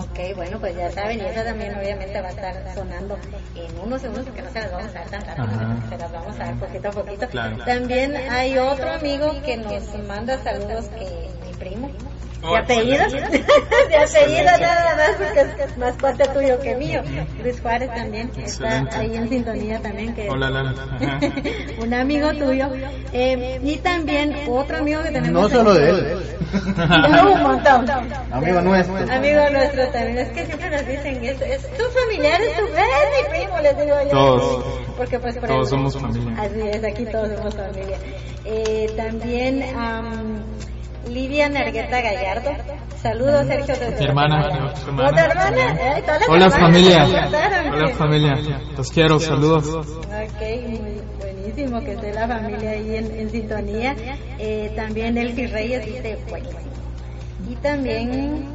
Ok, bueno, pues ya saben, y esa también obviamente va a estar sonando en unos segundos porque no se las vamos a dar tan rápido, se las vamos a dar poquito a poquito. Claro. También hay otro amigo que nos manda saludos que mi primo. ¿De apellido? de apellido nada más porque es más cuate tuyo que mío. Luis Juárez también está ahí en sintonía también. Que Hola, Lala. Un amigo tuyo. Eh, y también otro amigo que tenemos. No solo de él, No, un montón. amigo nuestro. Amigo nuestro también, es que siempre nos dicen, es, es tu familiar, es tu es mi primo, les digo yo. Todos. Porque pues por Todos somos familia. Así es, aquí todos somos familia. Eh, también am, Lidia Nargueta Gallardo. Saludos, Sergio. Mi hermana, hermana. ¿Otra hermana? Eh, Hola familia, hola familia, los quiero, saludos. Ok, muy buenísimo que esté la familia ahí en, en sintonía. Eh, también Elfi Reyes dice buenísimo. Y también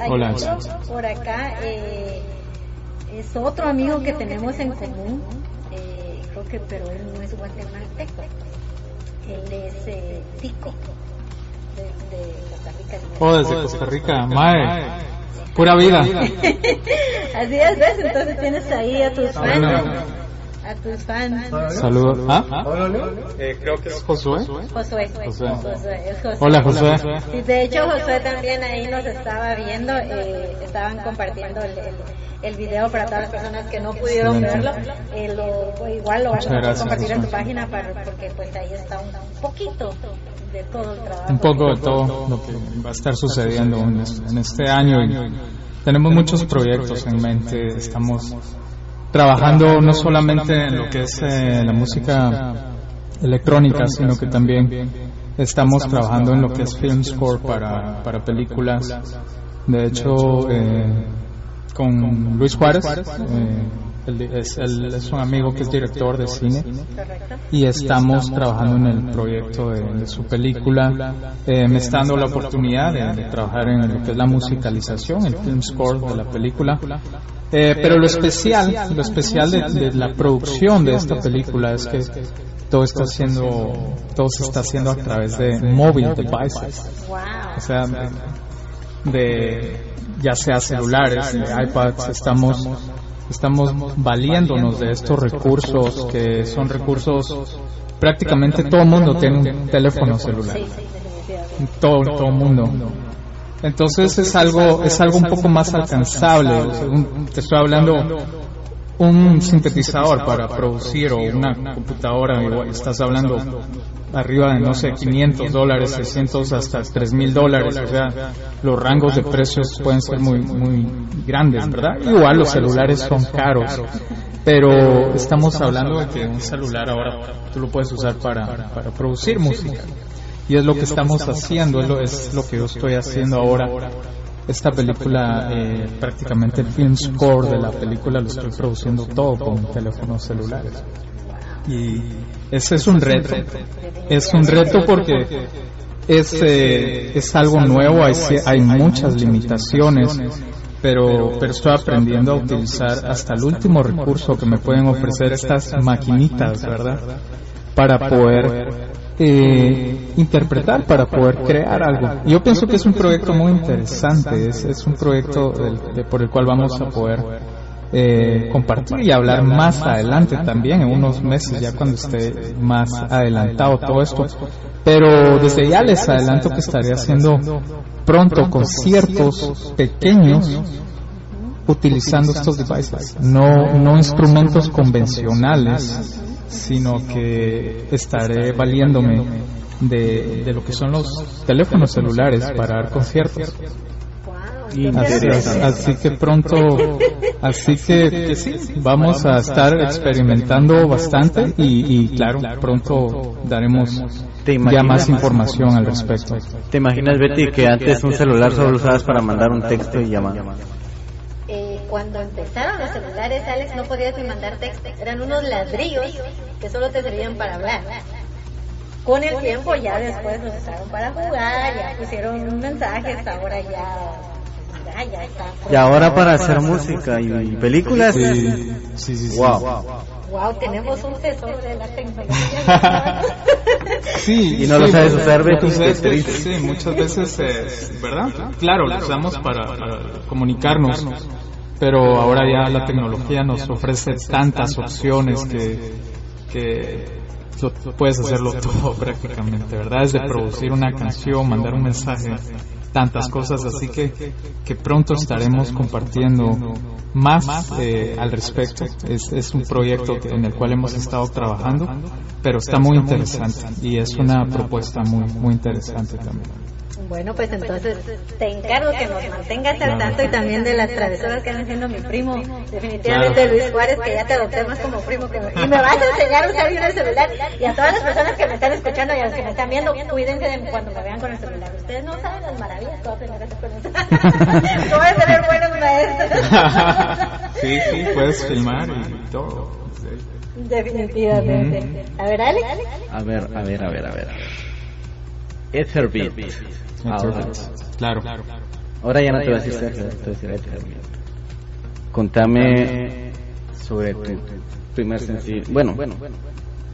hay Hola. otro por acá, eh, es otro amigo que tenemos en común, eh, creo que pero él no es guatemalteco, él es eh, Tico, de, de Costa Rica. Oh, desde Costa Rica, Mae, pura vida. Así es, ¿ves? Entonces tienes ahí a tus fans, Bueno. A tus fans. Saludos. ¿Ah? Hola, Eh, creo que es Josué. Josué. Josué. Josué, es Josué. Hola Josué. Sí, de hecho, Josué también ahí nos estaba viendo, eh, estaban compartiendo el, el, el video para todas las personas que no pudieron verlo. Eh, lo, igual lo vamos a compartir en tu página para, porque pues ahí está un, un poquito de todo el trabajo. un poco de todo lo que va a estar sucediendo en es- en este año. Y tenemos muchos proyectos en mente. Estamos trabajando no solamente en lo que es eh, la música electrónica, sino que también estamos trabajando en lo que es film score para, para películas. De hecho, eh, con Luis Juárez, eh, él es, él es un amigo que es director de cine. y estamos trabajando en el proyecto de, de su película. Eh, me está dando la oportunidad de, de trabajar en lo que es la musicalización, el film score de la película. Eh, pero lo especial, lo especial de, de la producción de esta película es que todo está haciendo, todo se está haciendo a través de mobile devices, o sea, de, de ya sea celulares, de iPads, estamos estamos valiéndonos de estos recursos que son recursos prácticamente todo el mundo tiene un teléfono celular. todo todo el mundo. entonces es algo es algo un poco más alcanzable. o sea, un- te estoy hablando un sintetizador para producir o una computadora igual estás hablando arriba de, no sé, 500 dólares, 600 hasta 3 mil dólares. O sea, los rangos de precios pueden ser muy, muy grandes, ¿verdad? Igual los celulares son caros. Pero estamos hablando de que un celular ahora tú lo puedes usar para, para producir música. Y es lo que estamos haciendo, es lo, es lo que yo estoy haciendo ahora esta película, eh, prácticamente el film score de la película lo estoy produciendo todo con teléfonos celulares. Y ese es un reto. Es un reto porque es, eh, es algo nuevo, hay, hay muchas limitaciones, pero, pero estoy aprendiendo a utilizar hasta el último recurso que me pueden ofrecer estas maquinitas, ¿verdad? Para poder eh, interpretar, para poder crear algo. Yo pienso que es un proyecto muy interesante, es, es un proyecto por el cual vamos a poder eh, compartir y hablar más adelante también, en unos meses, ya cuando esté más adelantado todo esto. Pero desde ya les adelanto que estaré haciendo pronto conciertos pequeños utilizando estos devices, no, no instrumentos convencionales, sino que estaré valiéndome de, de lo que son los teléfonos celulares para dar conciertos. Así, que pronto, así que, sí, vamos a estar experimentando bastante y, y claro, pronto daremos ya más información al respecto. ¿Te imaginas, Betty, que antes un celular solo lo usabas para mandar un texto y llamar? cuando empezaron los celulares, Alex, no podías ni mandar texto. Eran unos ladrillos que solo te servían para hablar. Con el tiempo ya después los usaron para jugar, ya pusieron mensajes, ahora ya... Ya, ya está. Y ahora para hacer música y, películas. Sí, sí, sí. Wow. Wow, tenemos un tesoro de la tecnología. sí, y no lo sabes usar, Betty. Sí, muchas veces, ¿verdad? Claro, lo usamos para, para comunicarnos pero ahora ya la tecnología nos ofrece tantas opciones que, que puedes hacerlo todo prácticamente, ¿verdad? Es de producir una canción, mandar un mensaje, tantas cosas, así que, que pronto estaremos compartiendo más eh, al respecto. Es, es un proyecto en el cual hemos estado trabajando, pero está muy interesante y es una propuesta muy, muy interesante también. Bueno, pues entonces te encargo que nos mantengas al tanto y también de las travesuras que anda haciendo mi primo, definitivamente Luis Juárez, que ya te adopté más como primo. Que Y me vas a enseñar a usar bien el celular. Y a todas las personas que me están escuchando y a los que me están viendo, cuídense de cuando me vean con el celular. Ustedes no saben las maravillas que voy a tener con eso. voy a tener buenos maestros. sí, sí, puedes filmar y todo. Definitivamente. A ver, Alex. A ver, a ver, a ver, a ver. Etherbeat. Ahora. Claro. Ahora ya no te voy a decir Sergio, te voy a decir Contame sobre tu primer sencillo. Bueno, bueno,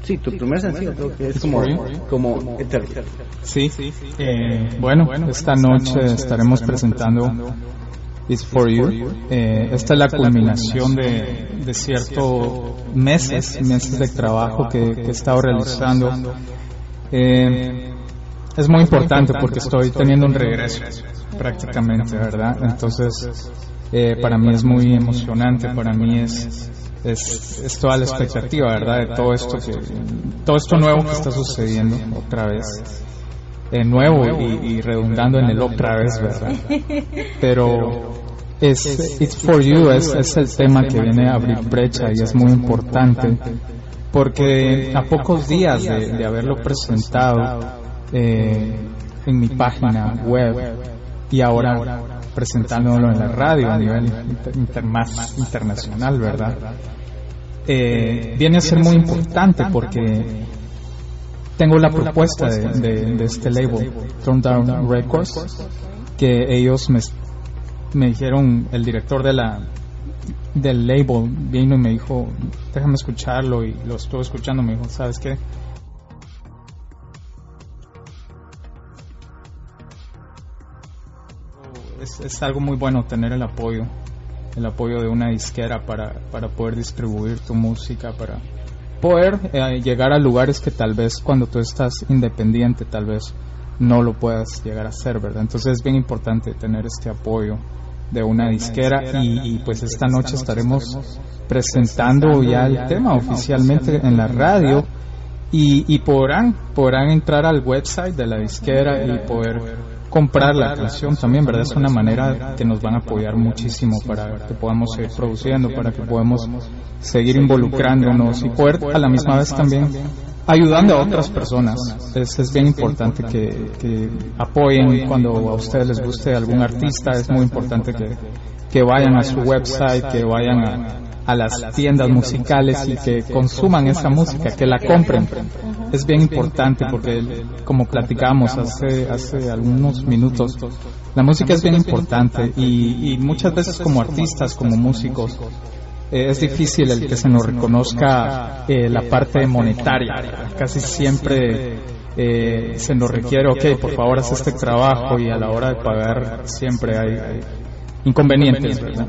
sí, tu primer sencillo creo que es como, como Etherbeat. Sí, eh, bueno, esta noche estaremos presentando It's For You. Eh, esta es la culminación de, de ciertos meses, meses de trabajo que, que he estado realizando. Eh, es muy importante porque estoy teniendo un regreso prácticamente, ¿verdad? Entonces, eh, para mí es muy emocionante, para mí es, es, toda la expectativa, ¿verdad? De todo esto que, todo esto nuevo que está sucediendo otra vez. Eh, nuevo y, redundando en el otra vez, ¿verdad? Pero es It's for You es, es el tema que viene a abrir brecha y es muy importante porque a pocos días de, de haberlo presentado eh, en mi página web y ahora presentándolo en la radio a nivel más internacional, ¿verdad? Eh, viene a ser muy importante porque tengo la propuesta de, de, este label, Throne Down Records, que ellos me, me dijeron, el director de la del label vino y me dijo, déjame escucharlo y lo estuve escuchando, me dijo, ¿sabes qué? Es, algo muy bueno tener el apoyo, el apoyo de una disquera para, para poder distribuir tu música, para poder eh, llegar a lugares que tal vez cuando tú estás independiente tal vez no lo puedas llegar a hacer, ¿verdad? Entonces es bien importante tener este apoyo de una disquera y, pues esta noche estaremos presentando ya el tema oficialmente en la radio. y, y podrán, podrán entrar al website de la disquera y poder comprar la canción también, ¿verdad? Es una manera que nos van a apoyar muchísimo para que podamos seguir produciendo, para que podamos seguir involucrándonos y poder a la misma vez también ayudando a otras personas. Es, es bien importante que, que, apoyen cuando a ustedes les guste algún artista, es muy importante que, que vayan a su website, que vayan a, a las tiendas musicales y que consuman esa música, que la compren. Es bien importante porque, como platicamos hace, hace algunos minutos, la música es bien importante y, y muchas veces como artistas, como músicos, eh, es difícil el que se nos reconozca eh, la parte monetaria. Casi siempre eh, se nos requiere, ok, por favor haz este trabajo y a la hora de pagar siempre hay, hay inconvenientes, ¿verdad?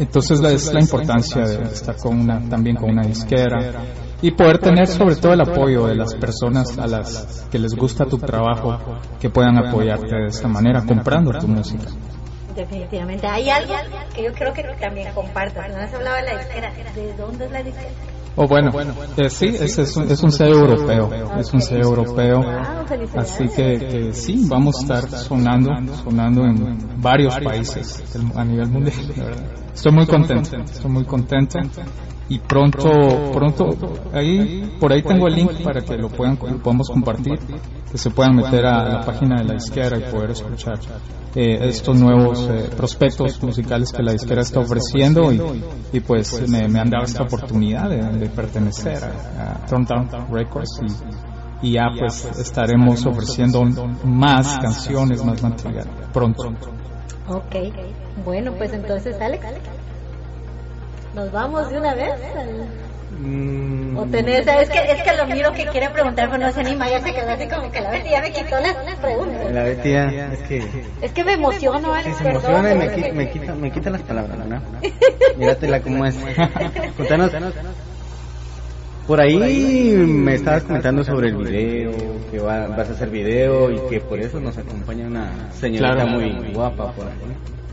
Entonces la, es la importancia de estar con una, también con una disquera y poder tener sobre todo el apoyo de las personas a las que les gusta tu trabajo, que puedan apoyarte de esta manera comprando tu música. Definitivamente. Hay algo que yo creo que también compartas. No has hablado de la disquera. ¿De dónde es la disquera? Oh, bueno, eh, sí, es, es, un, es un sello europeo, es un sello europeo, así que, que, sí, vamos a estar sonando, sonando en varios países a nivel mundial. Estoy muy contento, estoy muy contento y pronto, pronto, ahí, por ahí tengo el link para que lo puedan, lo podamos compartir, que se puedan meter a la página de la disquera y poder escuchar eh, estos nuevos eh, prospectos musicales que la disquera está ofreciendo y, y pues me, me, han dado esta oportunidad de, de pertenecer a, a Records y, y ya pues estaremos ofreciendo más canciones, más material pronto. Ok, bueno pues entonces Alex. ¿Nos vamos de una vez? Mm. O tenés, es que, es que lo miro que quiere preguntar, pero no se anima, ya se quedó así como que la Betty ya me quitó las, preguntas. La Betty ya, es que... Es que me emociono, Alex, sí, se emociona y me, qui me, quita, me quita las palabras, ¿no? Míratela cómo es. Contanos, por ahí me estabas comentando sobre el video, que va, vas a hacer video y que por eso nos acompaña una señorita claro. muy guapa por ahí.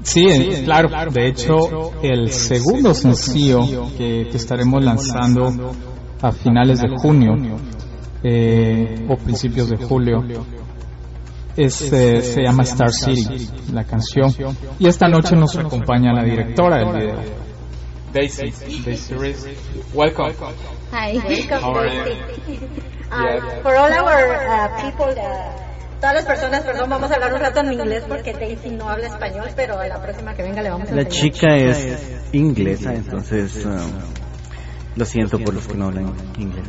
Sí, sí, claro. De hecho, el segundo sencillo que, que estaremos lanzando a finales de junio eh, o principios de julio es, eh, se llama Star City, la canción. Y esta noche nos acompaña la directora del video. Daisy, Daisy. Welcome. Hi. Welcome, How are you? For all our uh, people that todas las personas, perdón, vamos a hablar un rato en inglés porque Daisy no habla español, pero a la próxima que venga le vamos a La chica es inglesa, entonces um, lo siento por los que no hablan inglés.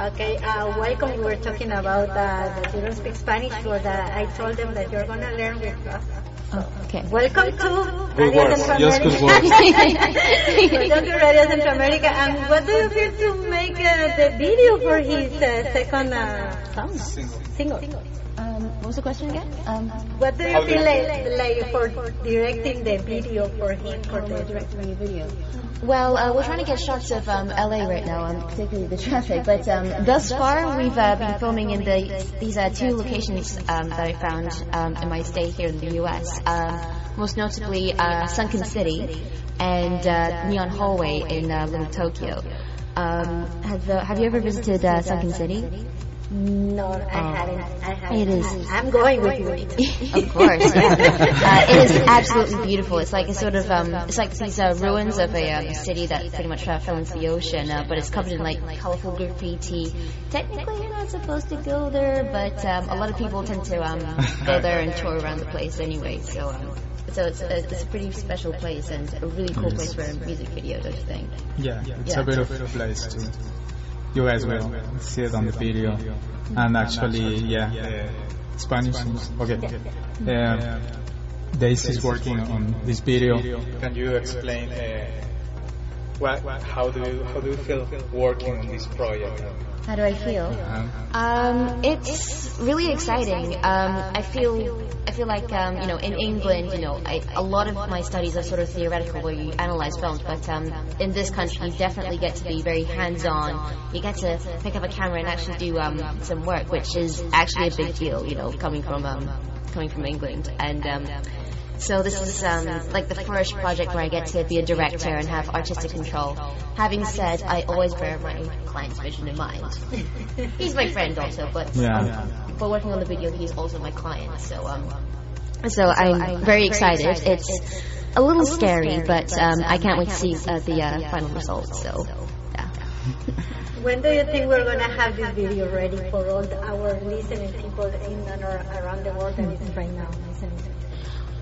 Okay, uh, welcome. We were talking about uh, that you don't speak Spanish, but uh, I told them that you're going to learn with us. Oh, okay. Welcome to good Radio Centro yes, America. Welcome to Radio Centro America. And what do you feel to make uh, the video for his uh, second uh, song? Single. Single. What was the question again? Um, what do you feel like, like for directing the video for him for the directing the video? Well, uh, we're trying to get shots of um, LA right now, um, particularly the traffic. But um, thus far, we've uh, been filming in the, these uh, two locations um, that I found um, in my stay here in the U.S. Um, most notably, uh, Sunken City and uh, Neon Hallway in uh, Little Tokyo. Um, have uh, Have you ever visited uh, Sunken City? No, I oh. haven't. I haven't. It is. I'm going with you. of course, yeah. uh, it is absolutely beautiful. It's like a sort of um, it's like these uh, ruins of a um, city that pretty much uh, fell into the ocean, uh, but it's covered in like colorful graffiti. Technically, you're not supposed to go there, but um, a lot of people tend to um, go there and tour around the place anyway. So. Um, so it's a, it's a pretty special place and a really cool place for a music video, don't you think? Yeah, it's yeah. a beautiful place too you guys will see it on the video. And actually, yeah, uh, Spanish. Okay. Uh, Daisy is working on this video. Can you explain uh, what, how do you how do you feel working on this project? How do I feel? Um, it's really exciting. Um, I feel I feel like um, you know in England, you know, I, a lot of my studies are sort of theoretical where you analyze films, but um, in this country, you definitely get to be very hands-on. You get to pick up a camera and actually do um, some work, which is actually a big deal. You know, coming from um, coming from England and. Um, So this is um, like the first project where I get to be a director and have artistic control. Having said, I always bear my client's vision in mind. he's my friend also, but Yeah. um, for working on the video, he's also my client. So um, so I'm very excited. It's a little scary, but um, I can't wait to see uh, the uh, final result. So yeah. When do you think we're going to have this video ready for all the, our listening people in and around the world that is right now listening?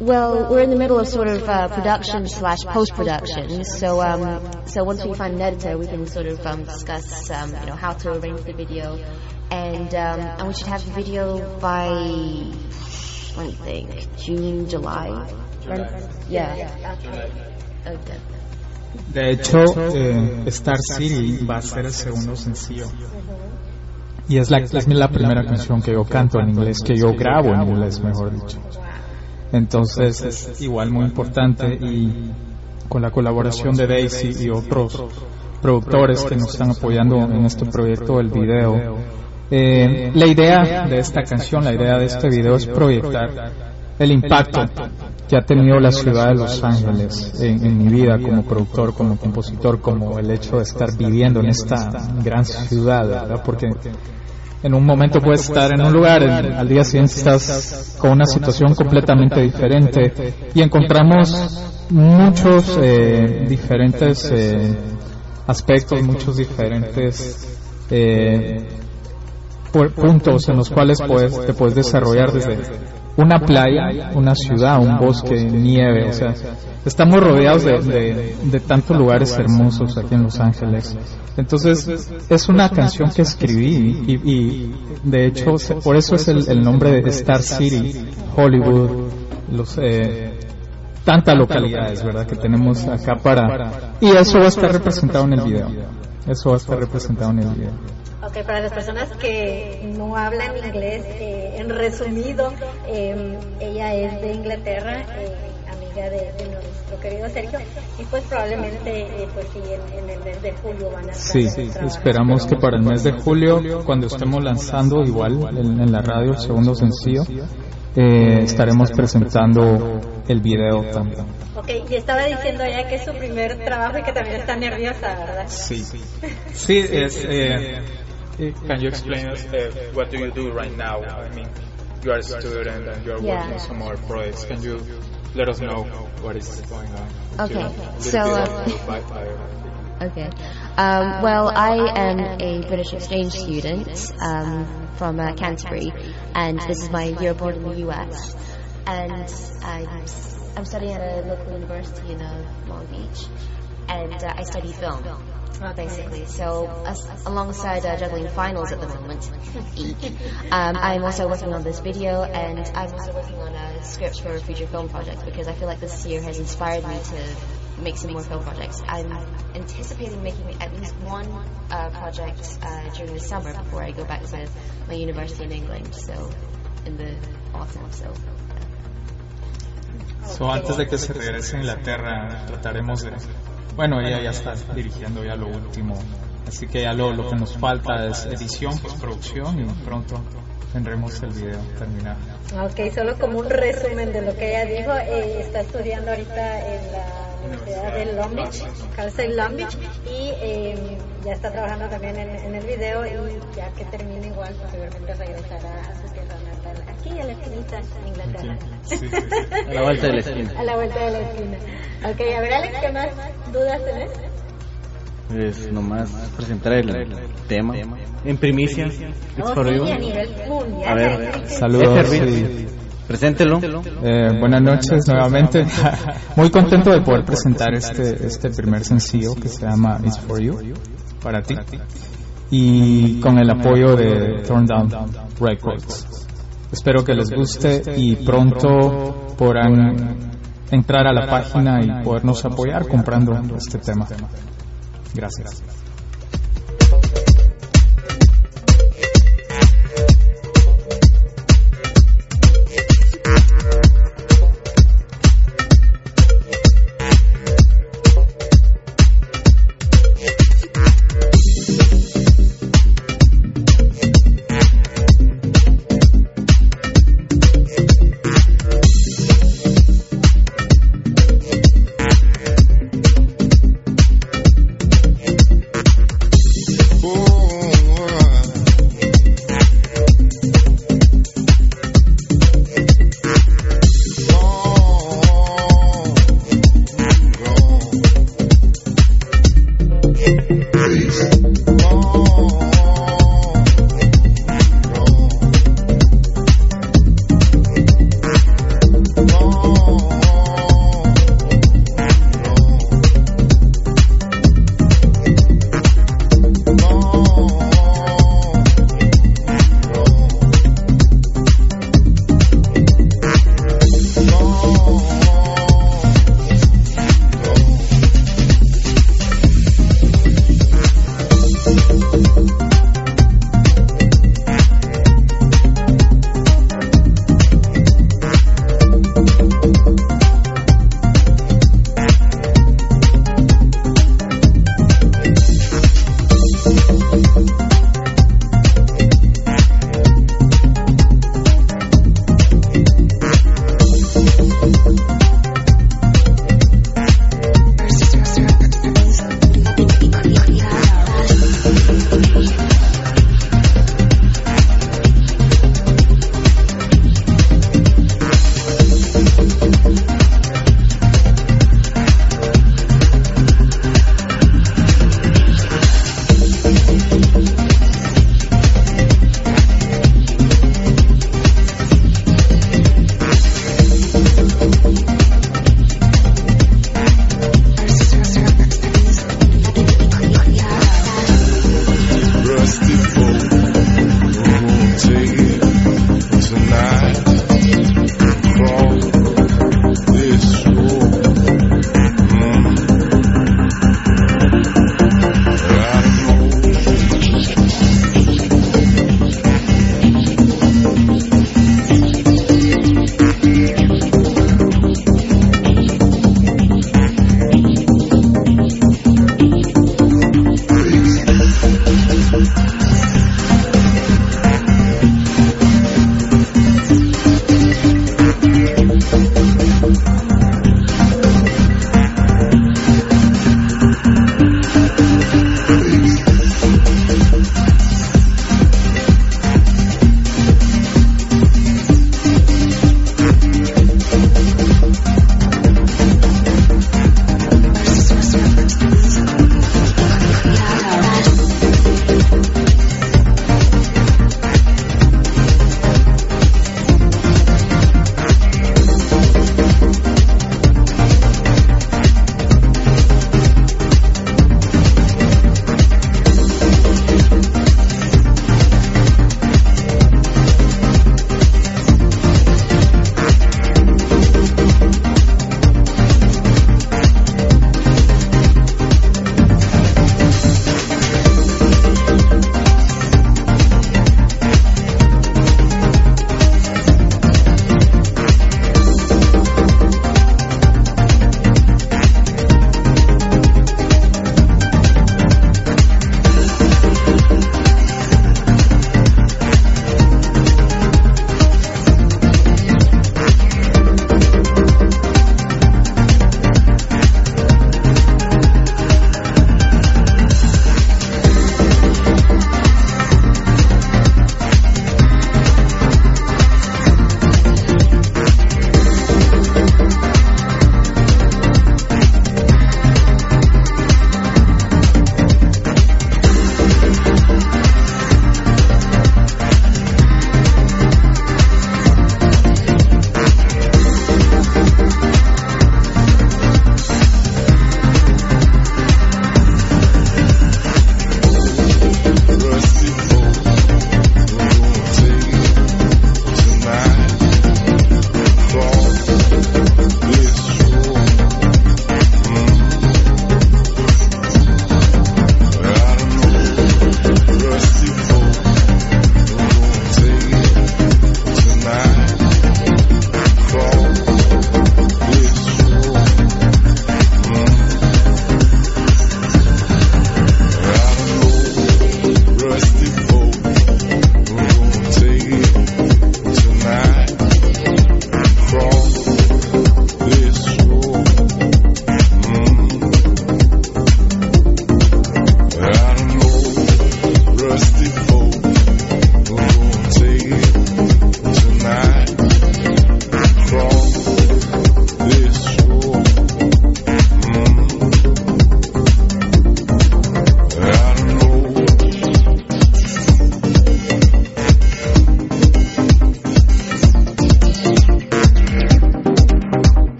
Well, we're in the middle of sort of uh, production slash post production. So, um, so once we find an editor, we can sort of um, discuss, um, you know, how to arrange the video, and um, and we should have the video by let me think, June, July. Yeah. Okay. De hecho, eh, Star City va a ser el segundo sencillo. Y es la, es la primera canción que yo canto en inglés, que yo grabo en inglés, mejor dicho. Entonces es igual muy importante y con la colaboración de Daisy y otros productores que nos están apoyando en este proyecto del video. eh, la idea de esta canción, la idea de este video es proyectar el impacto que ha tenido la ciudad de Los Ángeles en, en mi vida como productor, como compositor, como el hecho de estar viviendo en esta gran ciudad, ¿verdad? Porque en un momento puedes estar en un lugar, al día siguiente estás con una situación completamente diferente y encontramos muchos eh, diferentes eh, aspectos, muchos diferentes eh, pu- puntos en los cuales puedes, te puedes desarrollar desde una playa, una ciudad, un bosque, nieve, o sea, estamos rodeados de, de- de tantos lugares hermosos aquí en Los Ángeles. Entonces, es una canción que escribí y, y, de hecho, por eso es el, el nombre de Star City, Hollywood, los, eh, tantas localidades, ¿verdad? Que tenemos acá para... Y eso va a estar representado en el video. Eso va a estar representado en el video. Ok, para las personas que no hablan inglés, eh, en resumido, eh, ella es de Inglaterra, eh, amiga de, de nuestro querido Sergio, y pues probablemente, eh, pues sí, en, en el mes de julio van a estar Sí, trabajando. esperamos que para el mes de julio, cuando estemos lanzando igual en, en la radio el segundo sencillo, eh, estaremos presentando el video también. Ok, y estaba diciendo ella que es su primer trabajo y que también está nerviosa, ¿verdad? Sí, sí, es. Eh, can you explain us uh, what do you do right now? I mean, you are a student and you are Yeah. working on some more projects. Can you let us know what is going on? Okay, so, uh, of your background. Okay. Um, well, I am a British exchange student um, from uh, Canterbury, and this is my year abroad in the US. And I'm, I'm studying at a local university in uh, Long Beach, and uh, I study film, basically. So, as, alongside uh, juggling finals at the moment, um, I'm also working on this video, and I'm also working on a script for a future film project because I feel like this year has inspired me to make some more film projects. I'm anticipating making at least one uh, project uh, during the summer before I go back to my university in England. So in the autumn. So So, antes de que se regrese a Inglaterra, trataremos de... Bueno, ella ya está dirigiendo ya lo último, así que ya lo, lo que nos falta es edición, postproducción y pronto tendremos el video terminado. Ok, solo como un resumen de lo que ella dijo, eh, está estudiando ahorita en la Universidad de Long Beach, Cal State Long Beach, y eh, ya está trabajando también en, el video y ya que termine igual, posiblemente regresará a su tierra aquí a la esquinita en Inglaterra. Sí, sí, sí. A la vuelta de la esquina. A la vuelta de la esquina. Ok, a ver Alex, ¿qué más dudas tenés? Pues nomás presentar el tema en primicia. It's Oh, for sí, you. a nivel mundial. A ver. Saludos. Este, Preséntelo. eh, buenas noches nuevamente. Muy contento de poder presentar este, este primer sencillo que se llama It's For You, para ti. Y con el apoyo de Turn Down Records. Espero que les guste y pronto podrán entrar a la página y podernos apoyar comprando este tema. Gracias.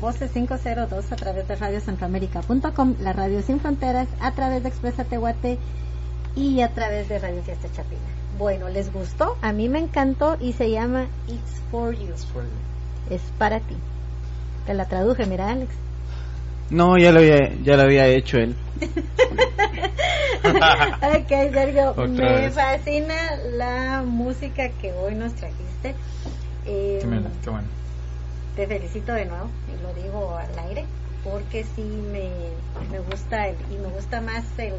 Voces 502 a través de radiocentroamérica.com, la radio sin fronteras, a través de Expresa Tehuate y a través de Radio Fiesta Chapina. Bueno, ¿les gustó? A mí me encantó y se llama It's for You. Es para ti. Te la traduje, mira Alex. No, ya lo había, ya lo había hecho él. ok, Sergio, Otra me vez. fascina la música que hoy nos trajiste. Eh, Qué, mela, qué bueno. te felicito de nuevo y lo digo al aire porque sí me, me gusta el- y me gusta más el,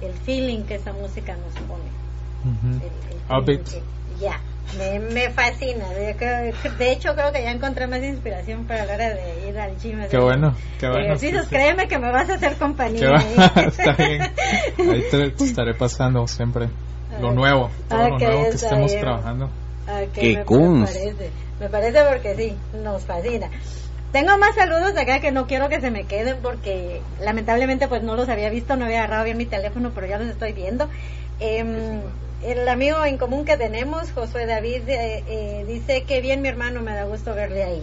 el feeling que esa música nos pone. Ujú. El- el que- Ya, me, me fascina. De, creo- de hecho, creo que ya encontré más inspiración para la hora de ir al gym. Qué bueno, qué de bueno. ejercicios. sí, sí. Créeme que me vas a hacer compañía. Ahí. está bien. Ahí te, te estaré pasando siempre lo Ok. nuevo, todo Ok, lo nuevo que estemos bien. trabajando. Ok, Qué me, me kunst. parece. Me parece porque sí, nos fascina. Tengo más saludos acá que no quiero que se me queden porque lamentablemente pues no los había visto, no había agarrado bien mi teléfono, pero ya los estoy viendo. Em, el amigo en común que tenemos, Josué David, eh, eh, dice que bien mi hermano, me da gusto verle ahí.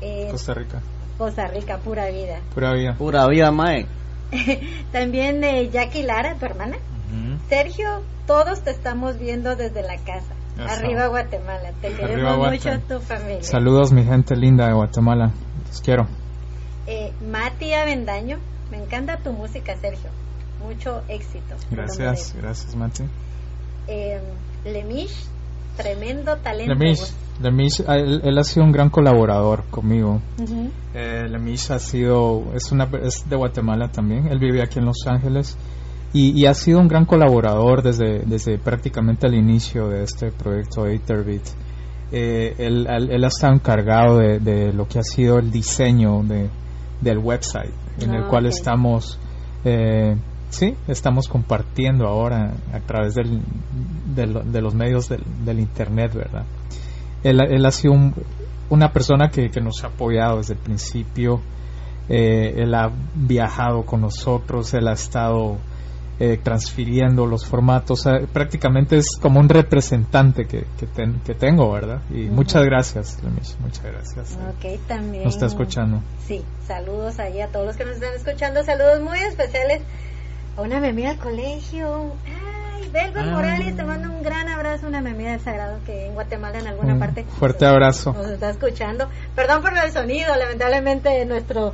Eh, Costa Rica, Costa Rica, pura vida. pura vida. Pura vida, mae. También eh, Jackie Lara, tu hermana. Sergio, todos te estamos viendo desde la casa. Eso. Arriba Guatemala. Te queremos mucho tu familia. Saludos mi gente linda de Guatemala, los quiero. Eh, Mati Avendaño, me encanta tu música, Sergio. Mucho éxito. Gracias, gracias Mati. Eh, Lemish, tremendo talento. Lemish, Lemish, ah, él, él ha sido un gran colaborador conmigo. Ujú. Eh, Lemish ha sido, es, una, es de Guatemala también, él vive aquí en Los Ángeles y, y ha sido un gran colaborador desde, desde prácticamente el inicio de este proyecto Etherbeat. Eh, él, él, él ha estado encargado de, de lo que ha sido el diseño de, del website en el Ah, cual ok. estamos, eh, sí, estamos compartiendo ahora a través del, de, lo- de los medios del, del internet, ¿verdad? Él, él ha sido un- una persona que, que nos ha apoyado desde el principio. Eh, él ha viajado con nosotros, él ha estado eh, transfiriendo los formatos. eh, prácticamente es como un representante que, que, ten- que tengo, ¿verdad? Y muchas gracias, Lemish, muchas gracias. Ok, también. Nos está escuchando. Sí, saludos ahí a todos los que nos están escuchando. Saludos muy especiales a una amiga del colegio. Ay, Belva Ah. Morales, te mando un gran abrazo. Una amiga del Sagrado que en Guatemala, en alguna Un parte. fuerte abrazo. Nos está escuchando. Perdón por el sonido, lamentablemente nuestro.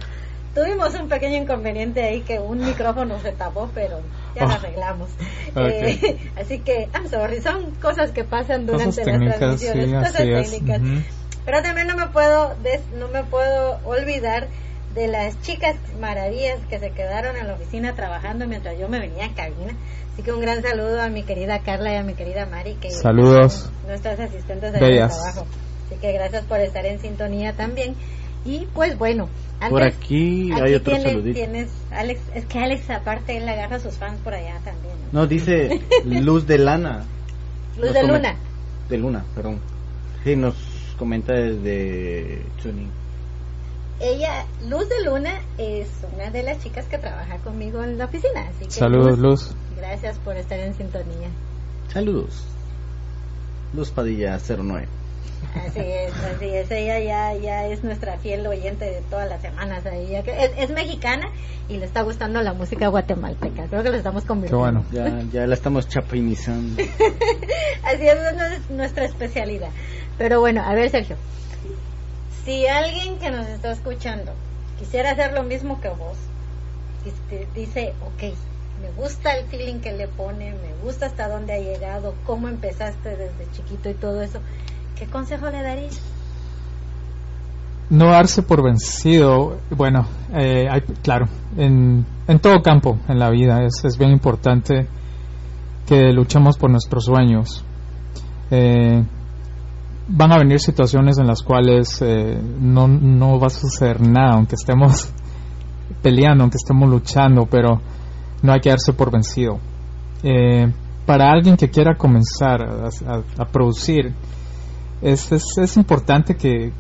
Tuvimos un pequeño inconveniente ahí que un micrófono se tapó, pero ya lo Oh. arreglamos. Ok. Eh, así que, I'm sorry, son cosas que pasan durante las transmisiones. sí, cosas técnicas. Pero también no me puedo des- no me puedo olvidar de las chicas maravillas que se quedaron en la oficina trabajando mientras yo me venía a cabina. Así que un gran saludo a mi querida Carla y a mi querida Mari que Saludos. son nuestras asistentes de trabajo. Así que gracias por estar en sintonía también. Y pues bueno, antes, Por aquí hay otro tienes, saludito. tienes Alex, es que Alex aparte él agarra a sus fans por allá también. ¿no? No, dice Luz de Lana. Luz Nos de Luna. De Luna, perdón. Sí, nos comenta desde Tuning. Ella, Luz de Luna, es una de las chicas que trabaja conmigo en la oficina. Así que Saludos, Luz. Gracias por estar en sintonía. Saludos. Luz Padilla 09. Así es, así es. Ella ya, ya es nuestra fiel oyente de todas las semanas. Ahí, ya que es, es mexicana y le está gustando la música guatemalteca. Creo que lo estamos Qué convirtiendo. bueno. Ya, ya la estamos chapinizando. Así es, es nuestra especialidad. Pero bueno, a ver, Sergio. Si alguien que nos está escuchando quisiera hacer lo mismo que vos, dice, ok, me gusta el feeling que le pone, me gusta hasta dónde ha llegado, cómo empezaste desde chiquito y todo eso, ¿qué consejo le darías? No darse por vencido, bueno, eh, hay- claro, en, en todo campo en la vida es, es bien importante que luchemos por nuestros sueños. Eh, van a venir situaciones en las cuales eh, no, no va a suceder nada, aunque estemos peleando, aunque estemos luchando, pero no hay que darse por vencido. Eh, para alguien que quiera comenzar a, producir, es, es, importante que,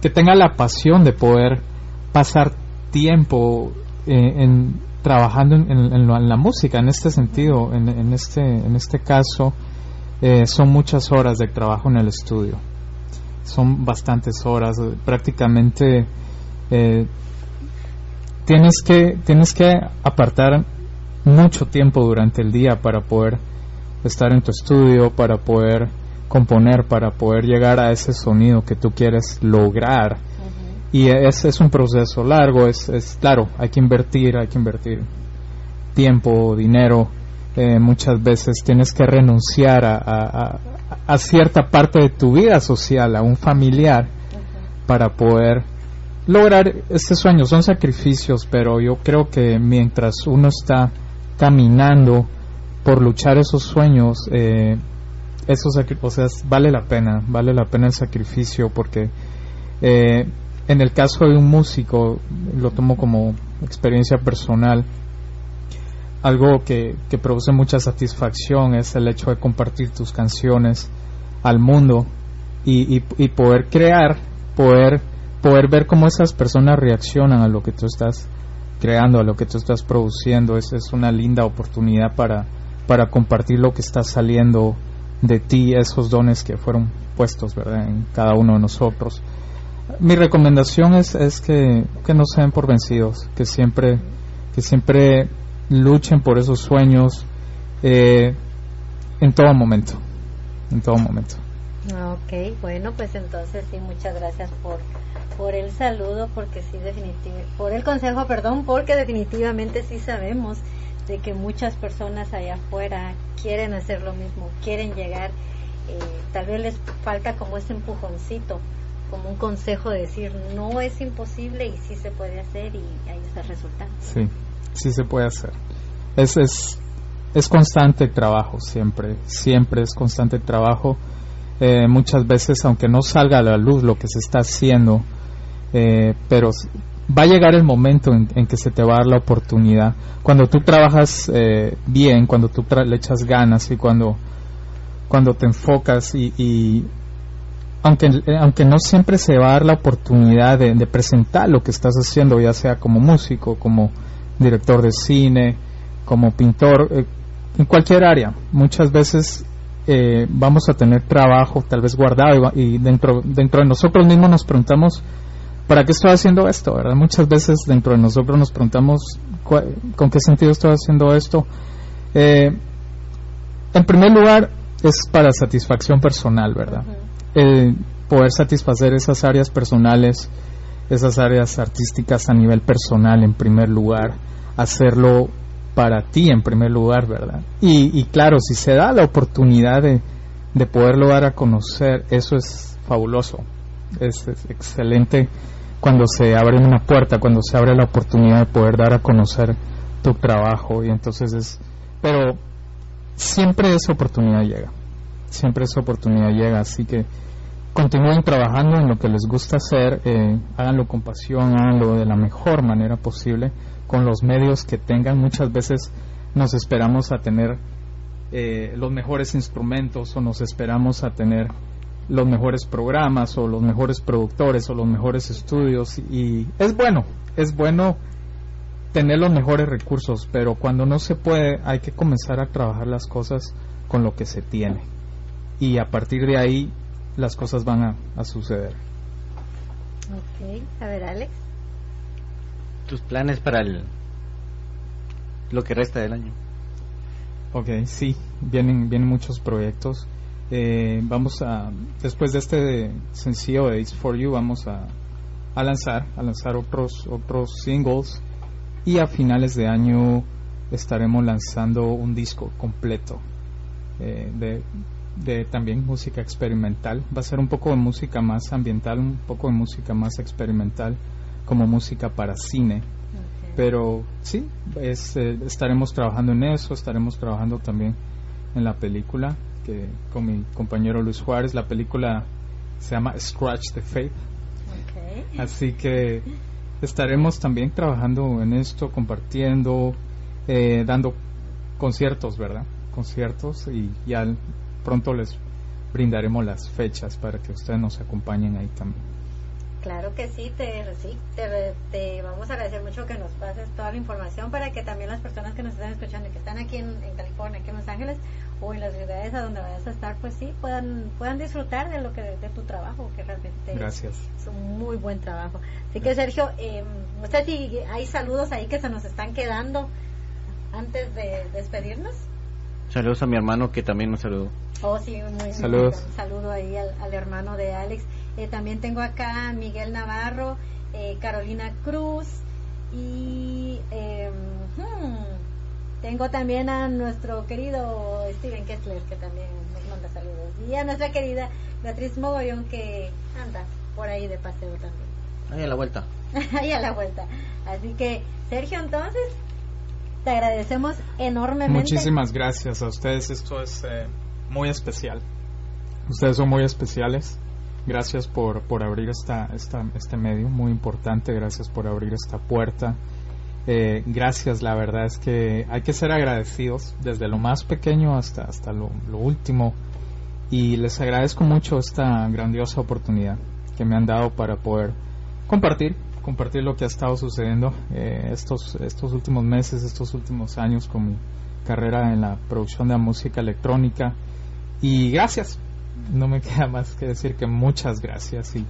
que tenga la pasión de poder pasar tiempo eh, en trabajando en, la música en este sentido en, este en este caso eh, son muchas horas de trabajo en el estudio. Son bastantes horas eh, prácticamente tienes que tienes que apartar mucho tiempo durante el día para poder estar en tu estudio, para poder componer, para poder llegar a ese sonido que tú quieres lograr. Y ese es un proceso largo, es, es claro, hay que invertir, hay que invertir tiempo, dinero, eh, muchas veces tienes que renunciar a, a, cierta parte de tu vida social, a un familiar, para poder lograr este sueño. Son sacrificios, pero yo creo que mientras uno está caminando por luchar esos sueños, eh, esos o sea, vale la pena, vale la pena el sacrificio, porque eh, en el caso de un músico, lo tomo como experiencia personal, algo que, produce mucha satisfacción es el hecho de compartir tus canciones al mundo y, y, poder crear, poder, poder ver cómo esas personas reaccionan a lo que tú estás creando, a lo que tú estás produciendo. Es, es una linda oportunidad para, para compartir lo que está saliendo de ti, esos dones que fueron puestos ¿verdad? en cada uno de nosotros. Mi recomendación es, es que, que no sean por vencidos, que siempre, que siempre luchen por esos sueños eh, en todo momento, en todo momento. Ok, bueno, pues entonces sí, muchas gracias por, por el saludo, porque sí, definitivamente, por el consejo, perdón, porque definitivamente sí sabemos de que muchas personas allá afuera quieren hacer lo mismo, quieren llegar, eh, tal vez les falta como ese empujoncito, como un consejo de decir, no es imposible y sí se puede hacer y ahí está el resultado. Sí sí se puede hacer. Es, es, es constante trabajo, siempre, siempre es constante trabajo. Eh, muchas veces, aunque no salga a la luz lo que se está haciendo, eh, pero va a llegar el momento en, que se te va a dar la oportunidad. Cuando tú trabajas eh, bien, cuando tú le echas ganas y cuando, cuando te enfocas y, aunque, aunque no siempre se va a dar la oportunidad de, presentar lo que estás haciendo, ya sea como músico, como director de cine, como pintor, eh, en cualquier área. Muchas veces eh, vamos a tener trabajo tal vez guardado y, dentro, dentro de nosotros mismos nos preguntamos, ¿para qué estoy haciendo esto? ¿verdad? Muchas veces dentro de nosotros nos preguntamos, ¿con qué sentido estoy haciendo esto? Eh, en primer lugar, es para satisfacción personal, ¿verdad? El poder satisfacer esas áreas personales, esas áreas artísticas a nivel personal en primer lugar hacerlo para ti en primer lugar, ¿verdad? Y, claro, si se da la oportunidad de, de, poderlo dar a conocer, eso es fabuloso, es, excelente cuando se abre una puerta, cuando se abre la oportunidad de poder dar a conocer tu trabajo y entonces es, pero siempre esa oportunidad llega, siempre esa oportunidad llega, así que continúen trabajando en lo que les gusta hacer, eh, háganlo con pasión, háganlo de la mejor manera posible con los medios que tengan. Muchas veces nos esperamos a tener eh, los mejores instrumentos o nos esperamos a tener los mejores programas o los mejores productores o los mejores estudios y es bueno, es bueno tener los mejores recursos, pero cuando no se puede hay que comenzar a trabajar las cosas con lo que se tiene y a partir de ahí las cosas van a, a suceder. Ok, a ver Alex tus planes para el lo que resta del año. Ok, sí, vienen, vienen muchos proyectos. Eh, vamos a, después de este sencillo de It's For You, vamos a, a lanzar, a lanzar otros, otros singles y a finales de año estaremos lanzando un disco completo eh, de, de también música experimental. Va a ser un poco de música más ambiental, un poco de música más experimental como música para cine. Pero sí, es, eh, estaremos trabajando en eso, estaremos trabajando también en la película que con mi compañero Luis Juárez. La película se llama Scratch the Faith. Así que estaremos también trabajando en esto, compartiendo, eh, dando conciertos, ¿verdad? Conciertos y ya pronto les brindaremos las fechas para que ustedes nos acompañen ahí también. Claro que sí, te, sí te, te, vamos a agradecer mucho que nos pases toda la información para que también las personas que nos están escuchando y que están aquí en, California, aquí en Los Ángeles o en las ciudades a donde vayas a estar, pues sí, puedan puedan disfrutar de lo que de tu trabajo, que realmente Gracias. es un muy buen trabajo. Así que Sergio, eh, no sé si hay saludos ahí que se nos están quedando antes de despedirnos. Saludos a mi hermano que también nos saludó. Oh, sí, muy, Saludos. Un saludo ahí al, hermano de Alex. Eh, también tengo acá a Miguel Navarro, eh, Carolina Cruz y em, hmm, tengo también a nuestro querido Steven Kessler que también nos manda saludos. Y a nuestra querida Beatriz Mogollón que anda por ahí de paseo también. Ahí a la vuelta. ahí a la vuelta. Así que, Sergio, entonces, te agradecemos enormemente. Muchísimas gracias a ustedes. Esto es eh, muy especial. Ustedes son muy especiales. Gracias por, por abrir esta, esta, este medio, muy importante. Gracias por abrir esta puerta. Eh, gracias, la verdad es que hay que ser agradecidos desde lo más pequeño hasta, hasta lo, último. Y les agradezco mucho esta grandiosa oportunidad que me han dado para poder compartir compartir lo que ha estado sucediendo eh, estos, estos últimos meses, estos últimos años con mi carrera en la producción de música electrónica. Y gracias, no me queda más que decir que muchas gracias y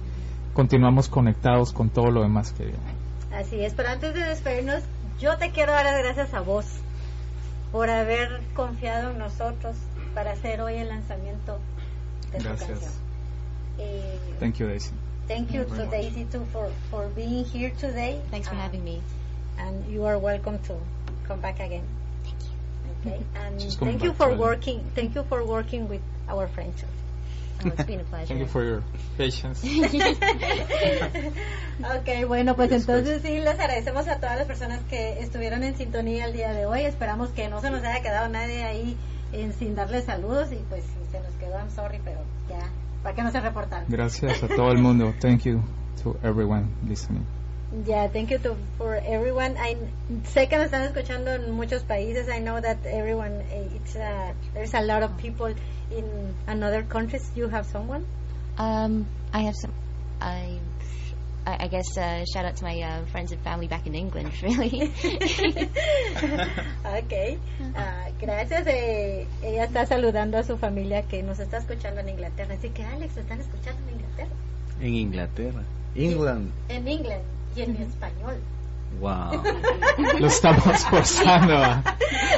continuamos conectados con todo lo demás que viene. Así es, pero antes de despedirnos, yo te quiero dar las gracias a vos por haber confiado en nosotros para hacer hoy el lanzamiento de gracias. tu canción. Eh, Thank you, Daisy. Thank you to Daisy too for, for being here today. Thanks for Um, having me. And you are welcome to come back again. Thank you. Okay. And thank you for working. Thank you for working with our friendship. Oh, it's been a pleasure. Thank you for your patience. ok, bueno, pues entonces sí, les agradecemos a todas las personas que estuvieron en sintonía el día de hoy. Esperamos que no se nos haya quedado nadie ahí en- sin darles saludos y pues si se nos quedó, I'm sorry, pero ya, para que no se reportaron. Gracias a todo el mundo. Thank you to everyone listening. Yeah, thank you to, for everyone. I sé que nos están escuchando en muchos países. I know that everyone, eh, it's uh, there's a lot of people in another countries. You have someone? Um, I have some. I, I, I guess uh, shout out to my uh, friends and family back in England. Really. okay. Ah, gracias. Eh, ella está saludando a su familia que nos está escuchando en Inglaterra. Así que Alex, ¿me están escuchando en Inglaterra? En Inglaterra. England. En England y en español. Wow. Lo estamos forzando a,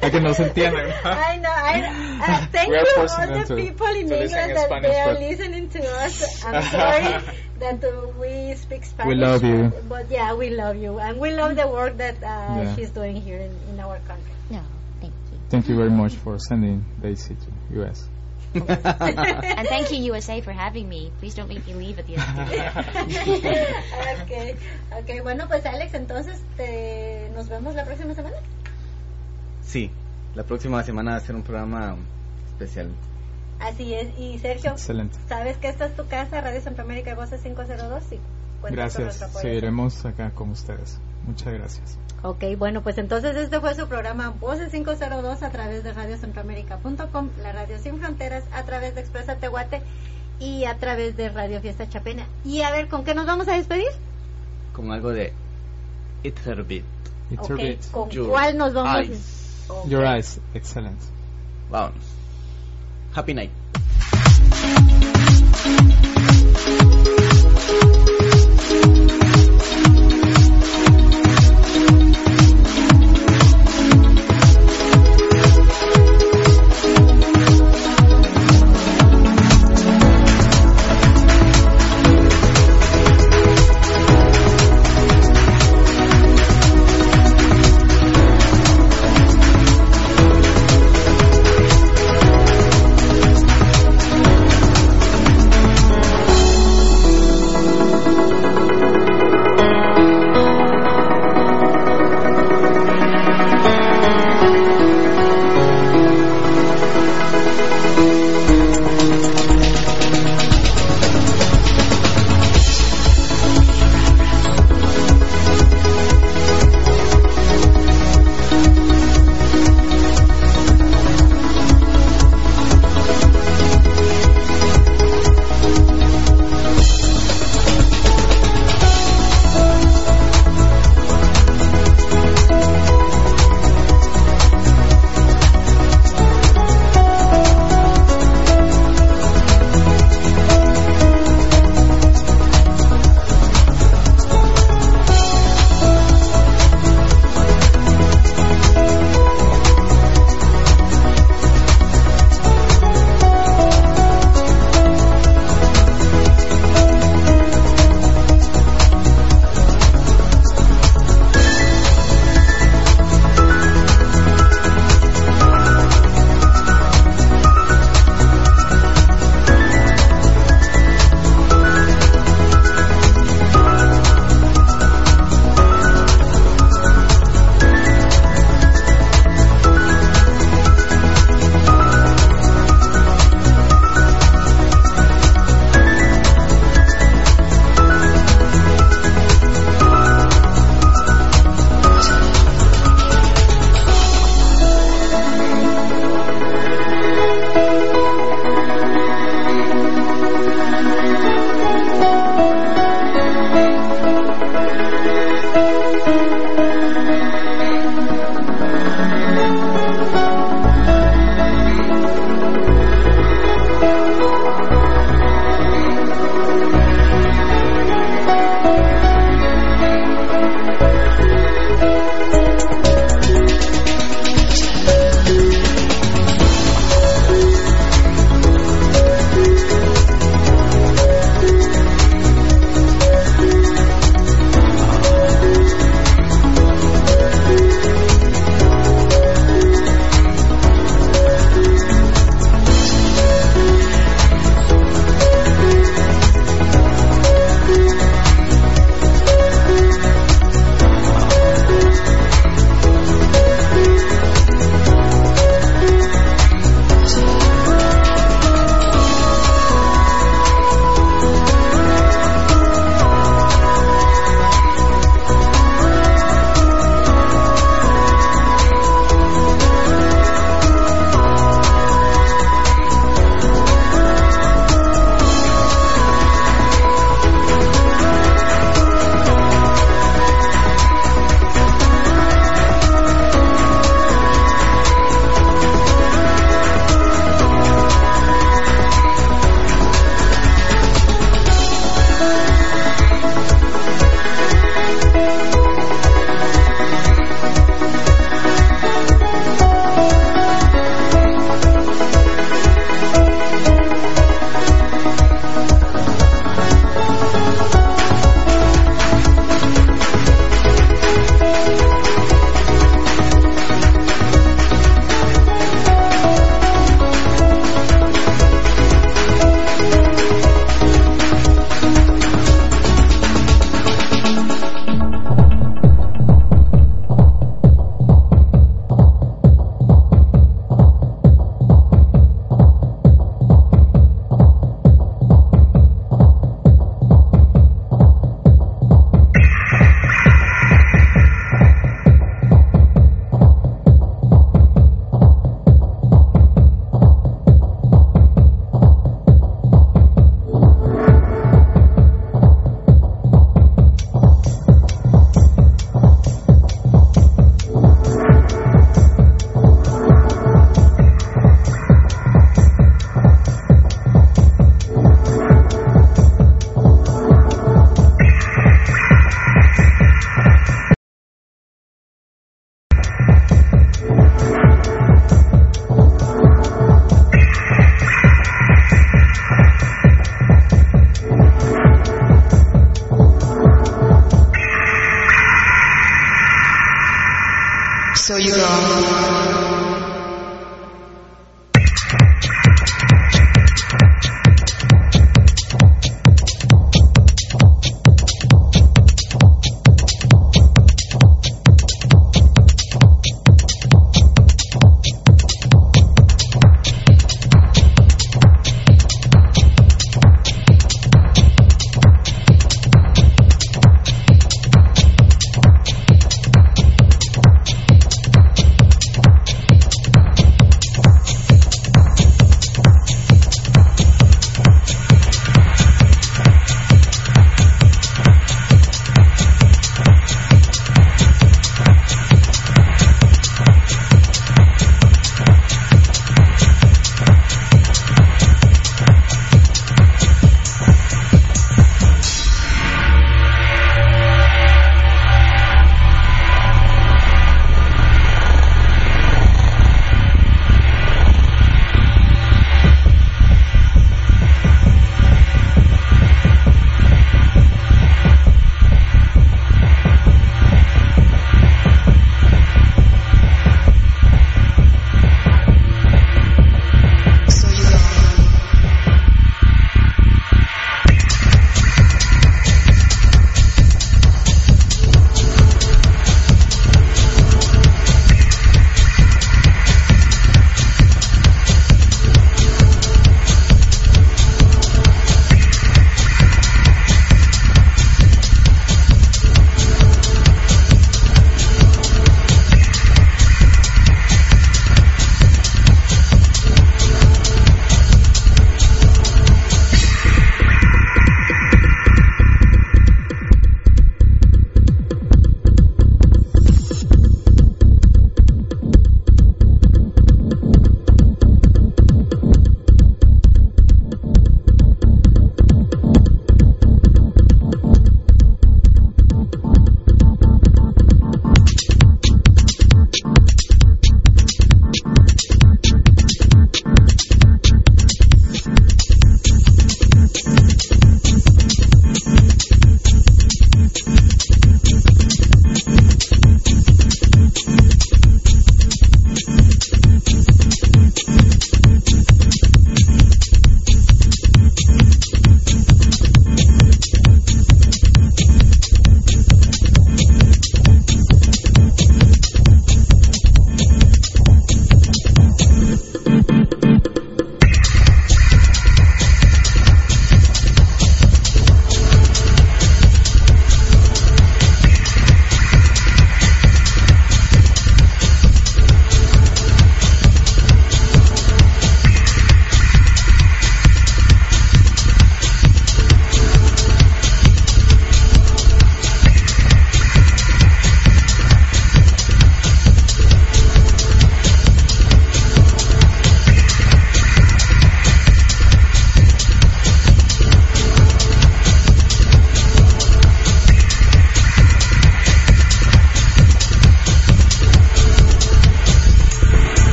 a que nos entiendan. I know. I, uh, thank We are you all the people in to England that Spanish, they are but- listening to us. I'm sorry that uh, we speak Spanish. We love you. But, but yeah, we love you, and we love the work that uh, Yeah. she's doing here in, in our country. no, thank you. Thank you very much for sending Daisy to US. And thank you USA for having me. Please don't make me leave at the end of the day. okay, okay. Bueno, pues Alex, entonces te, nos vemos la próxima semana. Sí, la próxima semana va a ser un programa especial. Así es. Y Sergio, Excelente. sabes que esta es tu casa, Radio Centroamérica de Voces 502. Sí. cuentas con Gracias. nuestro apoyo. Seguiremos acá con ustedes. Muchas gracias. Ok, bueno, pues entonces este fue su programa Voces 502 a través de radiocentroamérica.com, la radio sin fronteras, a través de Expresa Tehuate y a través de Radio Fiesta Chapena. Y a ver, ¿con qué nos vamos a despedir? Con algo de It's a Bit. It's Ok, your beat. ¿con Your cuál nos vamos? eyes. Ok. Your eyes. Excellent. Vámonos. Happy night.